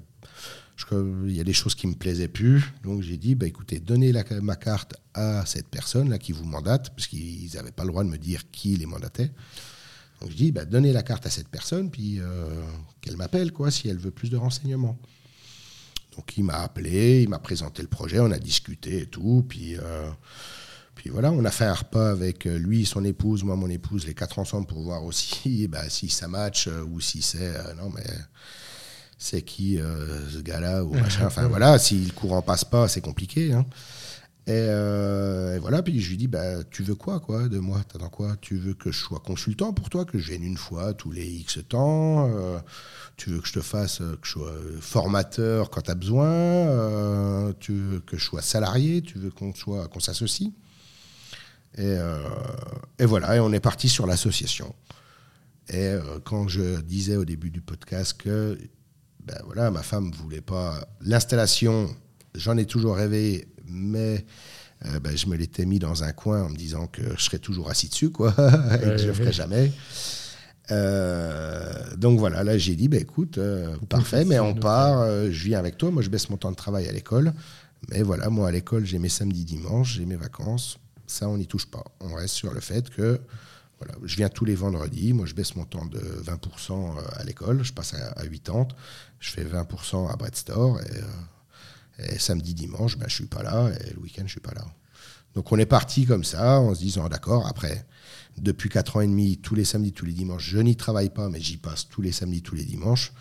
il y a des choses qui me plaisaient plus. Donc j'ai dit, bah, écoutez, donnez la, ma carte à cette personne-là qui vous mandate, parce qu'ils n'avaient pas le droit de me dire qui les mandatait. Donc je dis, bah, donnez la carte à cette personne, puis euh, qu'elle m'appelle, quoi, si elle veut plus de renseignements. Donc il m'a appelé, il m'a présenté le projet, on a discuté et tout, puis... Euh, puis voilà, on a fait un repas avec euh, lui, son épouse, moi, mon épouse, les quatre ensemble pour voir aussi bah, si ça match euh, ou si c'est. Euh, non, mais c'est qui ce gars-là ou machin. Enfin voilà, si le courant passe pas, c'est compliqué. Hein. Et, voilà, puis je lui dis, bah, tu veux quoi, quoi, de moi? T'attends quoi? Tu veux que je sois consultant pour toi, que je vienne une fois tous les X temps Tu veux que je te fasse, que je sois formateur quand tu as besoin Tu veux que je sois salarié Tu veux qu'on soit, qu'on s'associe? Euh, et, voilà, et on est parti sur l'association. Et euh, quand je disais au début du podcast que ben voilà, ma femme ne voulait pas l'installation, j'en ai toujours rêvé, mais euh, ben, je me l'étais mis dans un coin en me disant que je serais toujours assis dessus, quoi, et que je ne le ferais jamais. donc voilà, là j'ai dit, ben, écoute, parfait, mais on part, je viens avec toi, moi je baisse mon temps de travail à l'école, mais voilà, moi à l'école j'ai mes samedis, dimanches, j'ai mes vacances, ça, on n'y touche pas. On reste sur le fait que je viens tous les vendredis. Moi, je baisse mon temps de 20% euh, à l'école. Je passe à, 80. Je fais 20% à Bread Store. Euh, et, samedi, dimanche, ben, je ne suis pas là. Et le week-end, je ne suis pas là. Donc, on est parti comme ça, en se disant, d'accord, après, depuis 4 ans et demi, tous les samedis, tous les dimanches, je n'y travaille pas, mais j'y passe tous les samedis, tous les dimanches.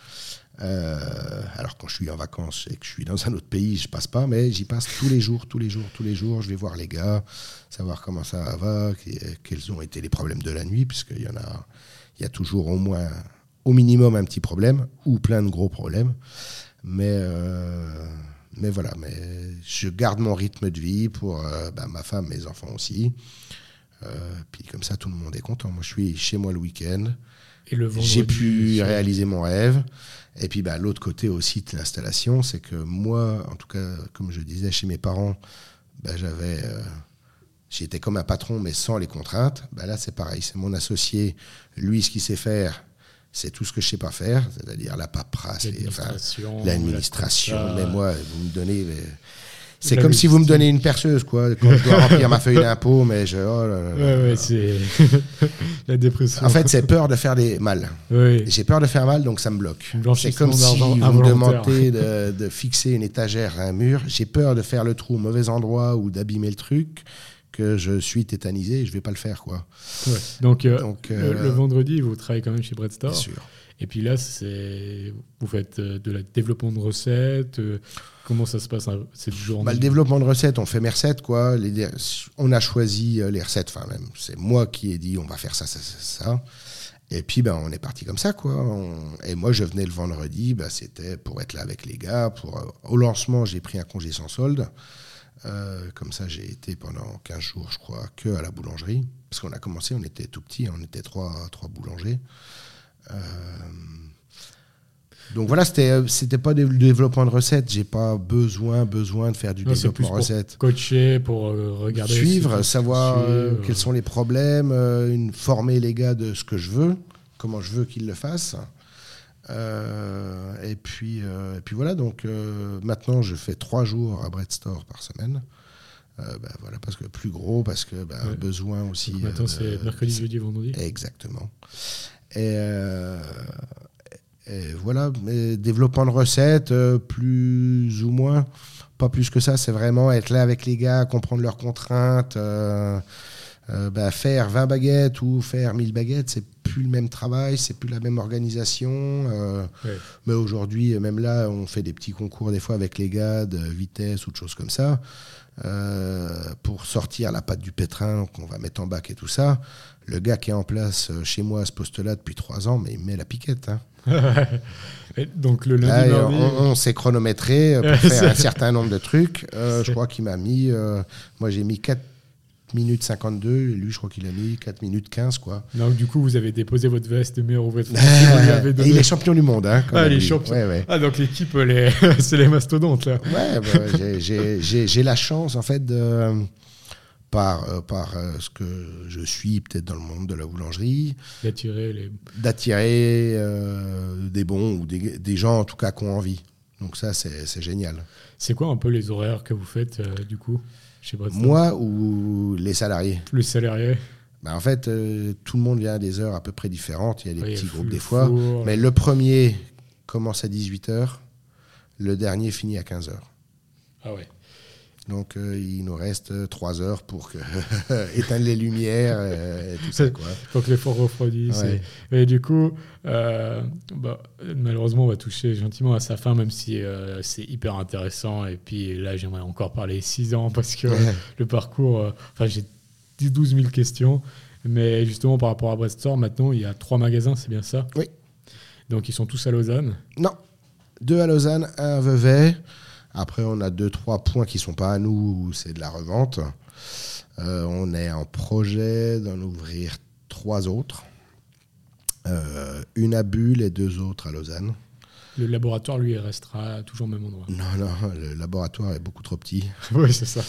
Euh, alors quand je suis en vacances et que je suis dans un autre pays, je passe pas, mais j'y passe tous les jours, tous les jours, tous les jours. Je vais voir les gars, savoir comment ça va, quels ont été les problèmes de la nuit, puisqu'il y en a, il y a toujours au moins, au minimum, un petit problème ou plein de gros problèmes. Mais euh, mais voilà, mais je garde mon rythme de vie pour euh, bah, ma femme, mes enfants aussi. puis comme ça, tout le monde est content. Moi, je suis chez moi le week-end. J'ai pu réaliser mon rêve. Et puis bah, l'autre côté aussi de l'installation, c'est que moi, en tout cas, comme je disais chez mes parents, bah, j'avais, euh, j'étais comme un patron, mais sans les contraintes. Bah, là, c'est pareil. C'est mon associé. Lui, ce qu'il sait faire, c'est tout ce que je sais pas faire, c'est-à-dire la paperasse, l'administration. Mais moi, vous me donnez. C'est comme si vous me donnez une perceuse, quoi, quand je dois remplir ma feuille d'impôt, mais je. Oh ouais, ouais, c'est la dépression. En fait, c'est peur de faire des mal. Oui. J'ai peur de faire mal, donc ça me bloque. C'est comme si vous me demandez de, de, fixer une étagère à un mur. J'ai peur de faire le trou au mauvais endroit ou d'abîmer le truc que je suis tétanisé et je vais pas le faire, quoi. Ouais. Donc, euh, donc euh, le vendredi, vous travaillez quand même chez Bread Store. Bien sûr. Et puis là, c'est vous faites euh, de la développement de recettes. Euh, comment ça se passe hein, cette journée bah, Le développement de recettes, on fait mes recettes, quoi. on a choisi euh, les recettes, enfin même, c'est moi qui ai dit on va faire ça, ça, ça, ça. Et puis ben, on est parti comme ça, quoi. Et moi, je venais le vendredi, ben, c'était pour être là avec les gars. Pour... Au lancement, j'ai pris un congé sans solde. comme ça, j'ai été pendant 15 jours, je crois, que à la boulangerie. Parce qu'on a commencé, on était tout petit, on était trois, trois boulangers. Euh, donc voilà, c'était c'était pas du développement de recettes. J'ai pas besoin besoin de faire du développement de recettes. Coacher pour euh, regarder. Suivre, savoir euh, quels sont les problèmes, une, former les gars de ce que je veux, comment je veux qu'ils le fassent. et puis et puis voilà. Donc maintenant, je fais trois jours à Bread Store par semaine. Ben voilà, parce que plus gros, parce que ben, besoin aussi. maintenant, c'est mercredi, jeudi, vendredi. Exactement. Euh, et, voilà, mais développement de recettes, euh, plus ou moins, pas plus que ça, c'est vraiment être là avec les gars, comprendre leurs contraintes. Euh, bah, faire 20 baguettes ou faire 1000 baguettes, c'est plus le même travail, c'est plus la même organisation. euh, Ouais. Mais aujourd'hui, même là, on fait des petits concours des fois avec les gars de vitesse ou de choses comme ça. Euh, pour sortir la patte du pétrin qu'on va mettre en bac et tout ça. Le gars qui est en place euh, chez moi à ce poste-là depuis trois ans, mais il met la piquette. hein. Donc le lundi, mardi. on, on s'est chronométré euh, pour faire un certain nombre de trucs. Euh, je crois qu'il m'a mis. euh, moi, j'ai mis 4 minutes 52. Et lui, je crois qu'il a mis 4 minutes 15. Quoi. Donc du coup, vous avez déposé votre veste de meilleur ouvrier de France. et vous lui avez et donné- il est champion du monde. Hein, Ah, il est champion. Ouais, ouais. Ah, donc l'équipe, les... c'est les mastodontes là. Ouais, bah, j'ai- la chance, en fait, de, par, euh, par euh, ce que je suis peut-être dans le monde de la boulangerie, D'attirer les. d'attirer euh, des bons ou des, des gens, en tout cas, qui ont envie. Donc ça, c'est c'est génial. C'est quoi un peu les horaires que vous faites du coup? Moi ou les salariés Le salarié. Bah, En fait, euh, tout le monde vient à des heures à peu près différentes. Il y a des Ouais, petits groupes des four, fois. Mais le premier commence à 18h, le dernier finit à 15h. Ah ouais. Donc euh, il nous reste 3 heures pour que éteindre les lumières euh, et tout ça. Quoi. Faut que l'effort refroidisse. Ouais. Et, et du coup, euh, bah, malheureusement, on va toucher gentiment à sa fin, même si euh, c'est hyper intéressant. Et puis là, j'aimerais encore parler 6 ans parce que le parcours, euh, enfin, j'ai 10 12 000 questions. Mais justement, par rapport à Brestore, maintenant, il y a trois magasins, c'est bien ça? Oui. Donc, ils sont tous à Lausanne? Non, deux à Lausanne, un à Vevey. Après, on a deux, trois points qui sont pas à nous, c'est de la revente. Euh, on est en projet d'en ouvrir trois autres. Euh, une à Bulle et deux autres à Lausanne. Le laboratoire, lui, restera toujours au même endroit. Non, non, le laboratoire est beaucoup trop petit. oui, c'est ça.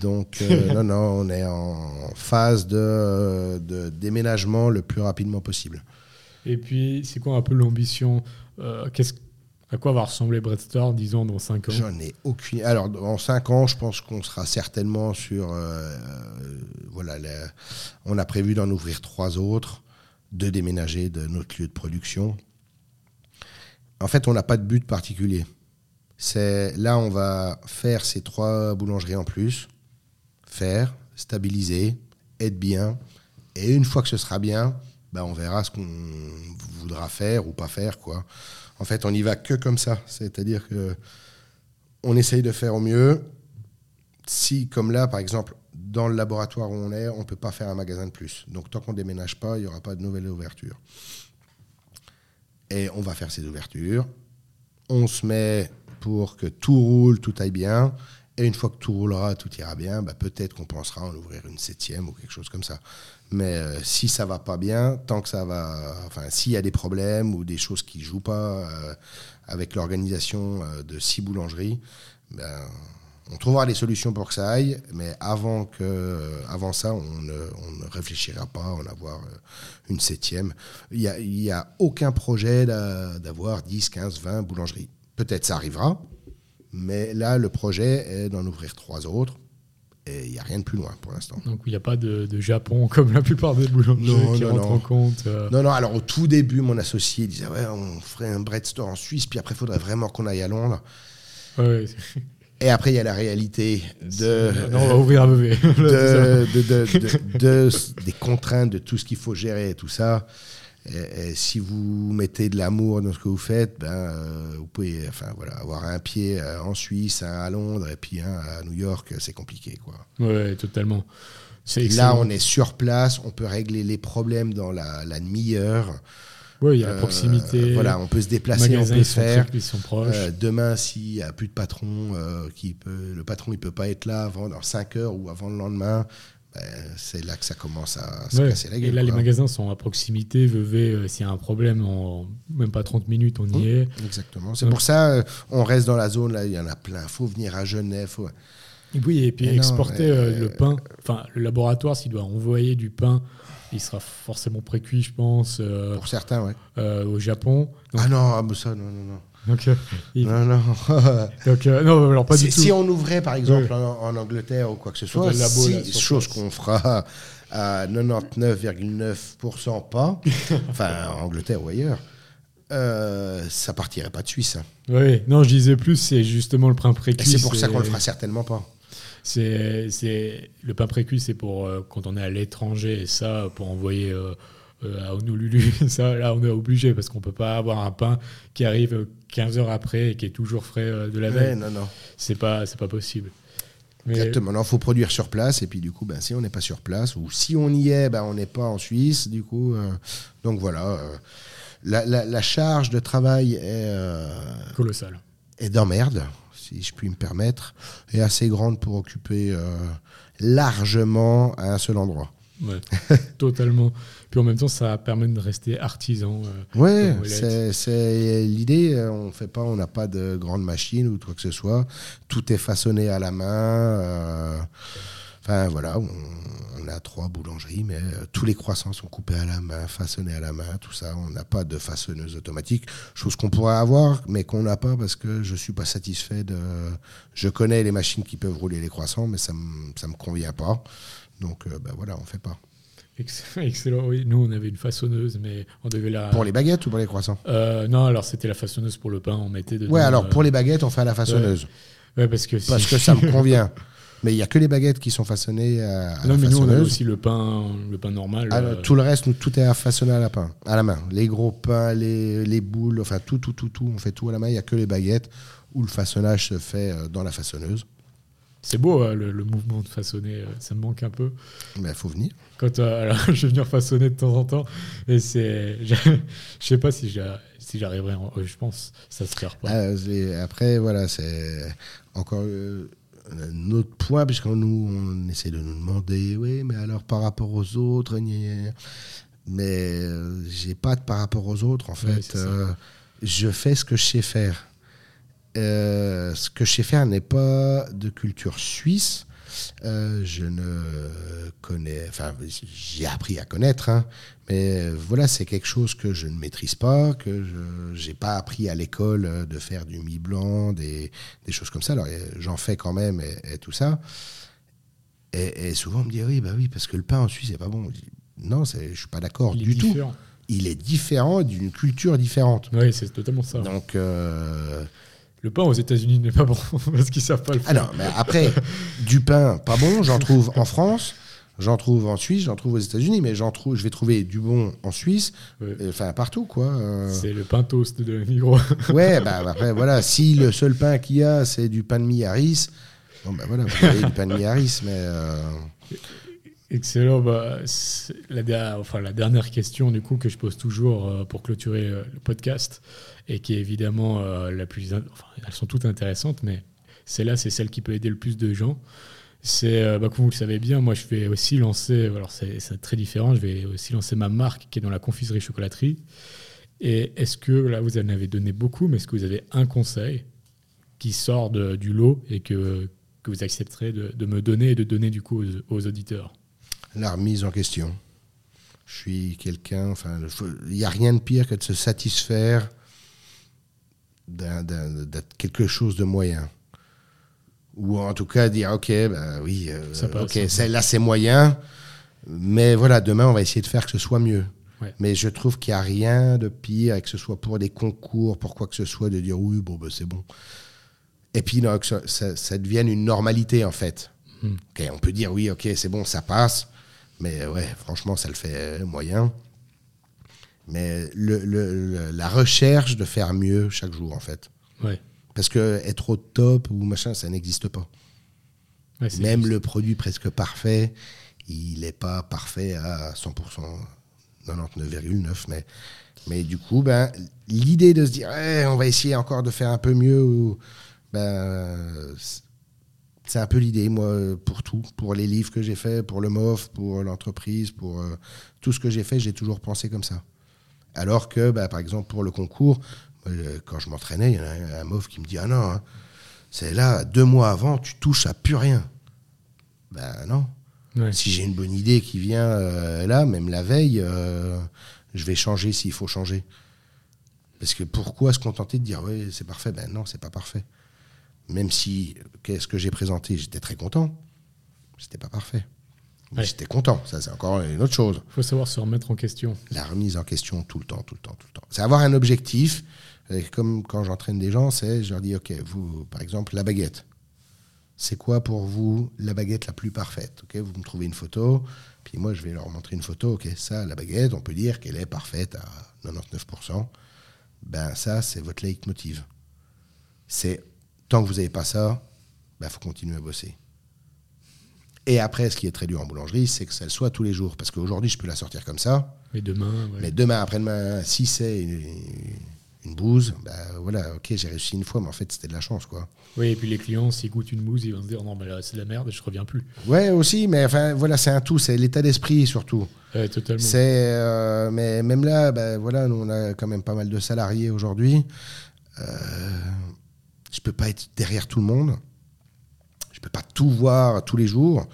Donc, euh, non, non, on est en phase de, de déménagement le plus rapidement possible. Et puis, c'est quoi un peu l'ambition euh, qu'est-ce- À quoi va ressembler Breadstore, disons, dans 5 ans? J'en ai aucune. Alors, en 5 ans, je pense qu'on sera certainement sur. euh, euh, voilà, on a prévu d'en ouvrir trois autres, de déménager de notre lieu de production. En fait, on n'a pas de but particulier. Là, on va faire ces trois boulangeries en plus, faire, stabiliser, être bien, et une fois que ce sera bien, ben, on verra ce qu'on voudra faire ou pas faire, quoi. En fait, on n'y va que comme ça, c'est-à-dire que on essaye de faire au mieux. Si, comme là, par exemple, dans le laboratoire où on est, on ne peut pas faire un magasin de plus. Donc, tant qu'on ne déménage pas, il n'y aura pas de nouvelle ouverture. Et on va faire ces ouvertures. On se met pour que tout roule, tout aille bien. Et une fois que tout roulera, tout ira bien, bah, peut-être qu'on pensera en ouvrir une septième ou quelque chose comme ça. Mais euh, si ça va pas bien, tant que ça va, enfin, s'il y a des problèmes ou des choses qui jouent pas euh, avec l'organisation euh, de six boulangeries, ben, on trouvera des solutions pour que ça aille. Mais avant que, avant ça, on ne, on ne réfléchira pas à en avoir une septième. Il y a, y a aucun projet d'a- d'avoir 10, 15, 20 boulangeries. Peut-être ça arrivera, mais là, le projet est d'en ouvrir trois autres. Et il n'y a rien de plus loin pour l'instant. Donc, il n'y a pas de, de Japon comme la plupart des boulangers Non, qui non, rentrent non. en compte. euh. Non, non, alors au tout début, mon associé disait Ouais, on ferait un bread store en Suisse, puis après, il faudrait vraiment qu'on aille à Londres. Ouais, Et après, il y a la réalité de, non, on va ouvrir de- de- de- des contraintes, de tout ce qu'il faut gérer et tout ça. Et, et si vous mettez de l'amour dans ce que vous faites, ben, euh, vous pouvez enfin, voilà, avoir un pied euh, en Suisse, un à Londres et puis un à New York, c'est compliqué. Quoi. ouais, totalement. Là, on est sur place, on peut régler les problèmes dans la, la demi-heure. Ouais, il y a la Euh, proximité. voilà, on peut se déplacer, on peut faire. ils sont proches. Euh, demain, s'il n'y a plus de patron, euh, qui peut, le patron il peut pas être là avant dans 5 heures ou avant le lendemain, ben, c'est là que ça commence à se Ouais. casser la gueule. Et là, les magasins sont à proximité. Vevey, euh, s'il y a un problème, en même pas 30 minutes, on y Mmh. est. Exactement. C'est Ouais. pour ça, euh, on reste dans la zone, là, il y en a plein. Il faut venir à Genève. faut- Et oui, et puis Mais exporter euh, le pain. Enfin, le laboratoire, s'il doit envoyer du pain, il sera forcément précuit, je pense, euh, Pour certains, euh, au Japon. Donc, Ah non, ah, ça, non, non, non. Donc, il- Non, non. donc, euh, non, alors pas si, du tout. si on ouvrait, par exemple, en, en Angleterre ou quoi que ce soit, labo, si- là, chose qu'on fera à 99,9% pas, enfin en Angleterre ou ailleurs, euh, ça partirait pas de Suisse. hein. Oui, non, je disais plus, c'est justement le pain précuit. c'est pour ça qu'on le fera certainement pas. C'est, c'est le pain précuit, c'est pour euh, quand on est à l'étranger et ça, pour envoyer euh, à Honolulu, ça, là, on est obligé parce qu'on peut pas avoir un pain qui arrive 15 heures après et qui est toujours frais euh, de la veille. Ouais, non, non. C'est pas, c'est pas possible. Mais- Exactement. Il faut produire sur place. Et puis, du coup, ben, si on n'est pas sur place, ou si on y est, ben, on n'est pas en Suisse. Du coup, euh, donc voilà. euh, la, la- la charge de travail est, euh, Colossal. est d'emmerde, si je puis me permettre, et assez grande pour occuper euh, largement à un seul endroit. Ouais, totalement. Puis en même temps, ça permet de rester artisan. euh, Ouais, c'est l'idée. euh, On fait pas, on n'a pas de grande machine ou quoi que ce soit. Tout est façonné à la main. euh, Enfin voilà, on, on a trois boulangeries, mais euh, tous les croissants sont coupés à la main, façonnés à la main, tout ça. On n'a pas de façonneuse automatique, chose qu'on pourrait avoir, mais qu'on n'a pas parce que je suis pas satisfait de. Je connais les machines qui peuvent rouler les croissants, mais ça me ça me convient pas. Donc euh, ben voilà, on fait pas. ex- Excellent. Oui, nous, on avait une façonneuse, mais on devait la. Pour les baguettes ou pour les croissants Euh, non, alors c'était la façonneuse pour le pain. On mettait dedans. Ouais, alors euh, pour les baguettes, on fait à la façonneuse. ouais, parce que si- parce que ça me convient. Mais il n'y a que les baguettes qui sont façonnées à, à non, la mais nous, on façonneuse. aussi le pain, le pain normal. Ah, euh, tout le reste, nous, tout est à façonner à la, pain, à la main. Les gros pains, les, les boules, enfin tout, tout, tout, tout. On fait tout à la main. Il n'y a que les baguettes où le façonnage se fait euh, dans la façonneuse. C'est beau, hein, le, le mouvement de façonner. euh, Ça me manque un peu. Mais il faut venir. Quand euh, alors, je vais venir façonner de temps en temps, et c'est, je sais pas si si j'arriverai. euh, Je pense, ça se perd pas. Ah, après, voilà, c'est encore euh, un autre point, puisque nous, on essaie de nous demander, oui, mais alors par rapport aux autres, mais j'ai pas de par rapport aux autres, en fait. je fais ce que je sais faire. Euh, ce que je sais faire n'est pas de culture suisse. Euh, je ne connais, enfin, j'ai appris à connaître, hein, mais euh, voilà, c'est quelque chose que je ne maîtrise pas, que je n'ai pas appris à l'école de faire du mi blanc, des, des choses comme ça. Alors, j'en fais quand même et, et tout ça. Et, et souvent, on me dit oui, bah oui, parce que le pain en Suisse, c'est pas bon. Non, je suis pas d'accord du tout. Il est différent d'une culture différente. Oui, c'est totalement ça. Donc, euh, Le pain aux États-Unis n'est pas bon parce qu'ils savent pas le ah faire. non, mais après, du pain pas bon, j'en trouve en France, j'en trouve en Suisse, j'en trouve aux États-Unis, mais j'en trouve, je vais trouver du bon en Suisse, Ouais. et, enfin partout quoi. euh. C'est le pain toast de Migros. Ouais, bah après voilà, si le seul pain qu'il y a c'est du pain de mie Harris, bon bah voilà, vous avez du pain de mie Harris, mais euh, Excellent. Bah, la, der- enfin, la dernière question du coup que je pose toujours euh, pour clôturer euh, le podcast et qui est évidemment euh, la plus, in- enfin, elles sont toutes intéressantes, mais celle-là c'est celle qui peut aider le plus de gens. C'est, bah, comme vous le savez bien, moi je vais aussi lancer, alors c'est très différent, je vais aussi lancer ma marque qui est dans la confiserie chocolaterie. Et est-ce que, là vous en avez donné beaucoup, mais est-ce que vous avez un conseil qui sort de- du lot et que, que vous accepterez de, me donner et de donner du coup aux auditeurs? La remise en question. Je suis quelqu'un, enfin, il n'y a rien de pire que de se satisfaire de quelque chose de moyen. Ou en tout cas dire, ok, bah oui, euh, Ça ok, là c'est moyen, mais voilà, demain on va essayer de faire que ce soit mieux. Ouais. Mais je trouve qu'il n'y a rien de pire, et que ce soit pour des concours, pour quoi que ce soit, de dire oui, bon, bah, c'est bon. Et puis non, que ça, devienne une normalité en fait. Hmm. On peut dire oui, ok, c'est bon, ça passe, mais ouais, franchement, ça le fait euh, moyen. Mais le, la recherche de faire mieux chaque jour en fait. Ouais. Parce que être au top ou machin, ça n'existe pas. Ouais, Même juste. le produit presque parfait, il n'est pas parfait à 100%, 99,9. Mais, mais du coup, ben, l'idée de se dire, Eh, on va essayer encore de faire un peu mieux, ben, c'est- un peu l'idée, moi, pour tout. Pour les livres que j'ai faits, pour le MOF, pour l'entreprise, pour euh, tout ce que j'ai fait, j'ai toujours pensé comme ça. Alors que, ben, par exemple, pour le concours, euh, quand je m'entraînais, il y en a un, un MOF qui me dit, ah non, hein, c'est là, deux mois avant, tu touches à plus rien. Ben non. Ouais. Si j'ai une bonne idée qui vient euh, là, même la veille, euh, je vais changer s'il faut changer. Parce que pourquoi se contenter de dire oui, c'est parfait Ben non, c'est pas parfait. Même si, qu'est-ce que j'ai présenté, j'étais très content. C'était pas parfait. Mais Ouais. j'étais content. Ça, c'est encore une autre chose. faut savoir se remettre en question. La remise en question tout le temps, tout le temps, tout le temps. C'est avoir un objectif. Et comme quand j'entraîne des gens, c'est je leur dis ok, vous, par exemple, la baguette. C'est quoi pour vous la baguette la plus parfaite? Ok, vous me trouvez une photo, Puis moi, je vais leur montrer une photo. Ok, ça, la baguette, on peut dire qu'elle est parfaite à 99%. Ben ça, c'est votre leitmotiv. C'est tant que vous n'avez pas ça, il ben, faut continuer à bosser. Et après, ce qui est très dur en boulangerie, c'est que ça le soit tous les jours. Parce qu'aujourd'hui, je peux la sortir comme ça. Mais demain, Mais demain, après-demain, si c'est une, une bouse, bah voilà, ok, j'ai réussi une fois, mais en fait, c'était de la chance, quoi. Oui, et puis les clients, s'ils goûtent une bouse, ils vont se dire non, mais là, c'est de la merde, je reviens plus. Ouais, aussi, mais enfin, voilà, c'est un tout, c'est l'état d'esprit surtout. Ouais, totalement. C'est, euh, mais même là, bah, voilà, nous, on a quand même pas mal de salariés aujourd'hui. Euh, je peux pas être derrière tout le monde. Je peux pas tout voir tous les jours.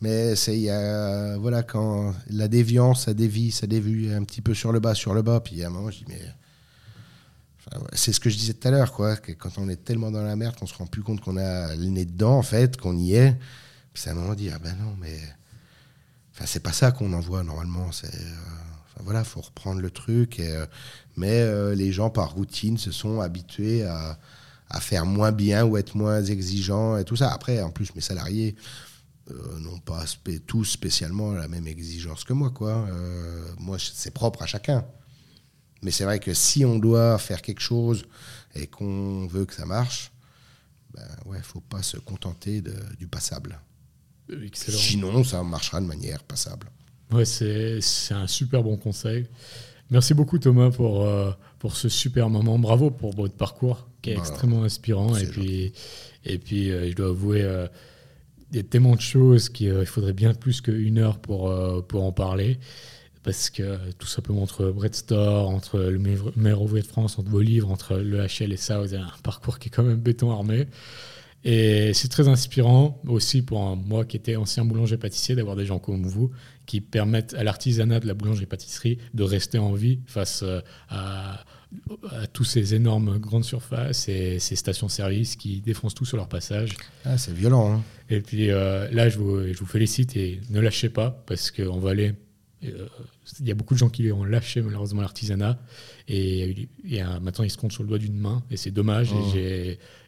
Mais c'est, a, voilà, quand la déviance, ça dévie, ça dévie un petit peu sur le bas, sur le bas. Puis à un moment, je dis, mais. c'est ce que je disais tout à l'heure, quoi. Quand on est tellement dans la merde qu'on se rend plus compte qu'on a le nez dedans, en fait, qu'on y est. Puis c'est un moment de dire, ah ben non, mais. Enfin, c'est pas ça qu'on envoie normalement. C'est. Euh, enfin, voilà, faut reprendre le truc. Euh, mais euh, les gens, par routine, se sont habitués à à faire moins bien ou être moins exigeant et tout ça. Après, en plus, mes salariés euh, n'ont pas tous spécialement la même exigence que moi. Quoi. Euh, moi, c'est propre à chacun. Mais c'est vrai que si on doit faire quelque chose et qu'on veut que ça marche, ben ouais, faut pas se contenter de, du passable. Excellent. Sinon, ça marchera de manière passable. Ouais, c'est un super bon conseil. Merci beaucoup Thomas pour, euh, pour ce super moment. Bravo pour votre parcours qui est bah, extrêmement inspirant. Et puis, et puis euh, je dois avouer, euh, il y a tellement de choses qu'il faudrait bien plus qu'une heure pour, pour en parler. Parce que tout simplement entre Brett Store, entre le meilleur ouvrier de France, entre vos livres, entre le HL et ça, vous avez un parcours qui est quand même béton armé. Et c'est très inspirant aussi pour moi qui était ancien boulanger-pâtissier d'avoir des gens comme vous qui permettent à l'artisanat de la boulangerie-pâtisserie de rester en vie face euh, à, tous ces énormes grandes surfaces et ces stations-service qui défoncent tout sur leur passage. Ah, c'est violent. Hein. Et puis euh, là, je vous, je vous, félicite et ne lâchez pas parce qu'on va aller. Euh, il y a beaucoup de gens qui ont lâché malheureusement l'artisanat et, maintenant ils se comptent sur le doigt d'une main et c'est dommage. Oh.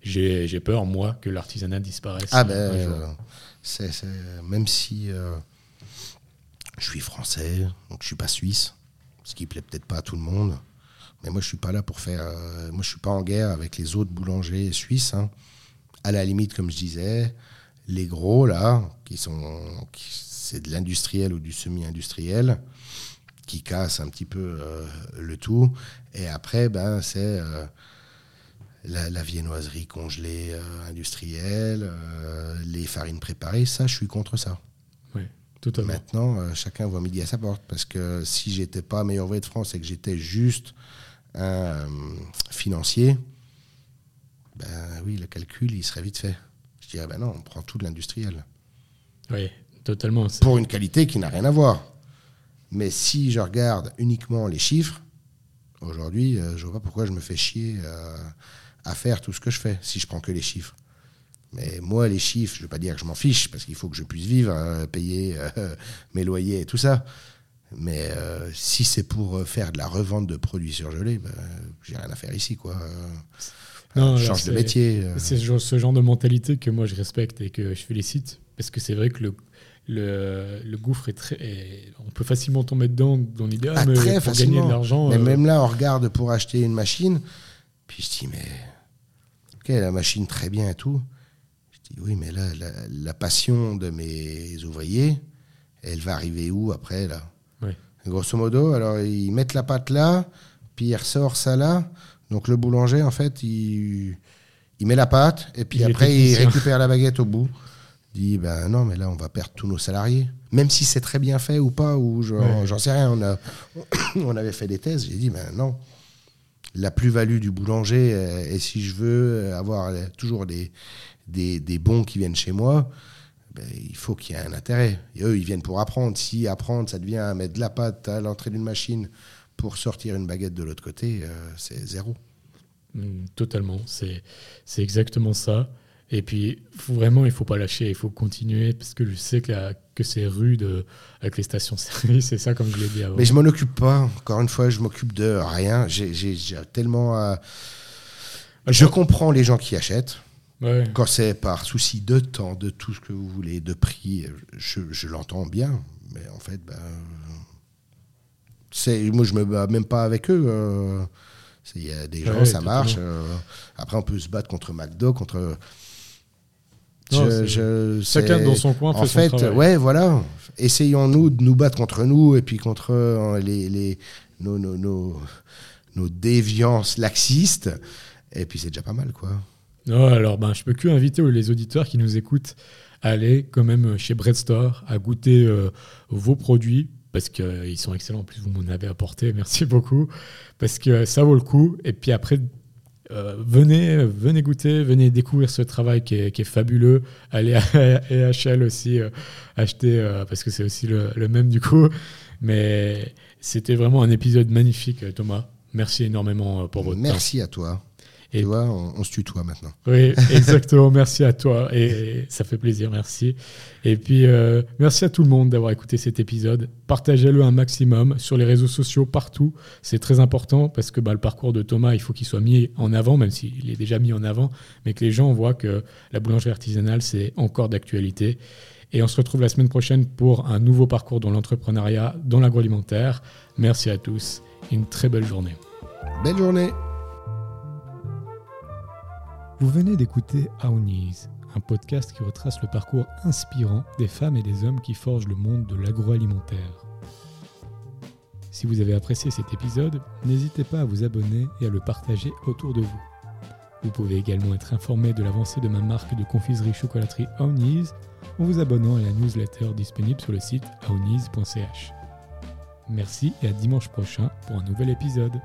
j'ai peur, moi, que l'artisanat disparaisse. Ah ben, c'est même si je suis français, donc je suis pas suisse, ce qui plaît peut-être pas à tout le monde. Mais moi, je suis pas là pour faire. Euh, moi, je suis pas en guerre avec les autres boulangers suisses. Hein. À la limite, comme je disais, les gros là, qui sont, c'est de l'industriel ou du semi-industriel, qui cassent un petit peu euh, le tout. Et après, ben, c'est euh, la, viennoiserie congelée industrielle, les farines préparées. Ça, je suis contre ça. Maintenant, euh, chacun voit midi à sa porte. Parce que si j'étais pas meilleur ouvrier de France et que j'étais juste un euh, financier, ben oui, le calcul, il serait vite fait. Je dirais, ben non, on prend tout de l'industriel. Oui, totalement. Pour une qualité qui n'a rien à voir. Mais si je regarde uniquement les chiffres, aujourd'hui, euh, je vois pas pourquoi je me fais chier à faire tout ce que je fais si je prends que les chiffres. Mais moi, les chiffres, je ne veux pas dire que je m'en fiche, parce qu'il faut que je puisse vivre, hein, payer euh, mes loyers et tout ça. Mais euh, si c'est pour euh, faire de la revente de produits surgelés, ben, j'ai rien à faire ici, quoi. Non, je change de métier. C'est ce genre de mentalité que moi je respecte et que je félicite, parce que c'est vrai que le, le, gouffre est très. on peut facilement tomber dedans dans l'idée ah, mais très pour gagner de l'argent. Mais même là, on regarde pour acheter une machine, puis je dis, mais. Ok, la machine très bien et tout oui, mais là, la, passion de mes ouvriers, elle va arriver où après, là? Grosso modo, alors ils mettent la pâte là, puis ils ressortent ça là. Donc le boulanger, en fait, il, il met la pâte, et puis après, il récupère la baguette au bout. Il dit, ben non, mais là, on va perdre tous nos salariés. Même si c'est très bien fait ou pas, ou j'en sais rien. On, a, on avait fait des thèses, j'ai dit, ben non la plus-value du boulanger, euh, et si je veux avoir toujours des, des, bons qui viennent chez moi, ben, il faut qu'il y ait un intérêt. Et eux, ils viennent pour apprendre. Si apprendre, ça devient mettre de la pâte à l'entrée d'une machine pour sortir une baguette de l'autre côté, euh, c'est zéro. Mm, totalement, c'est exactement ça. Et puis, vraiment, il ne faut pas lâcher, il faut continuer, parce que je sais que, que c'est rude avec les stations-service, c'est ça, comme je l'ai dit avant. Mais je m'en occupe pas. Encore une fois, je m'occupe de rien. J'ai tellement. Je comprends les gens qui achètent. Quand c'est par souci de temps, de tout ce que vous voulez, de prix, je, l'entends bien. Mais en fait, ben, c'est, moi, je me bats même pas avec eux. euh, Il y a des gens, Ouais, ça marche. euh, après, on peut se battre contre McDo, contre. Non, Je- Chacun dans son coin fait en son fait, travail. ouais, voilà. Essayons-nous de nous battre contre nous et puis contre euh, les, les- nos, nos, nos, nos déviances laxistes. Et puis c'est déjà pas mal, quoi. Non, alors ben, je peux que inviter les auditeurs qui nous écoutent à aller quand même chez Bread Store, à goûter euh, vos produits, parce qu'ils sont excellents. En plus, vous m'en avez apporté, merci beaucoup, parce que ça vaut le coup. Et puis après, euh, venez, venez goûter, venez découvrir ce travail qui est, fabuleux. Allez à EHL aussi euh, acheter, euh, parce que c'est aussi le, même du coup. Mais c'était vraiment un épisode magnifique, Thomas. Merci énormément euh, pour votre temps. Merci à toi. Et- Tu vois, on, on se tutoie maintenant. Oui, exactement. merci à toi. Et ça fait plaisir, merci. Et puis, euh, merci à tout le monde d'avoir écouté cet épisode. Partagez-le un maximum sur les réseaux sociaux, partout. C'est très important parce que bah, le parcours de Thomas, il faut qu'il soit mis en avant, même s'il est déjà mis en avant, mais que les gens voient que la boulangerie artisanale, c'est encore d'actualité. Et on se retrouve la semaine prochaine pour un nouveau parcours dans l'entrepreneuriat, dans l'agroalimentaire. Merci à tous et une très belle journée. Belle journée. Vous venez d'écouter Aounis, un podcast qui retrace le parcours inspirant des femmes et des hommes qui forgent le monde de l'agroalimentaire. Si vous avez apprécié cet épisode, n'hésitez pas à vous abonner et à le partager autour de vous. Vous pouvez également être informé de l'avancée de ma marque de confiserie chocolaterie Aounis en vous abonnant à la newsletter disponible sur le site aounis.ch. Merci et à dimanche prochain pour un nouvel épisode.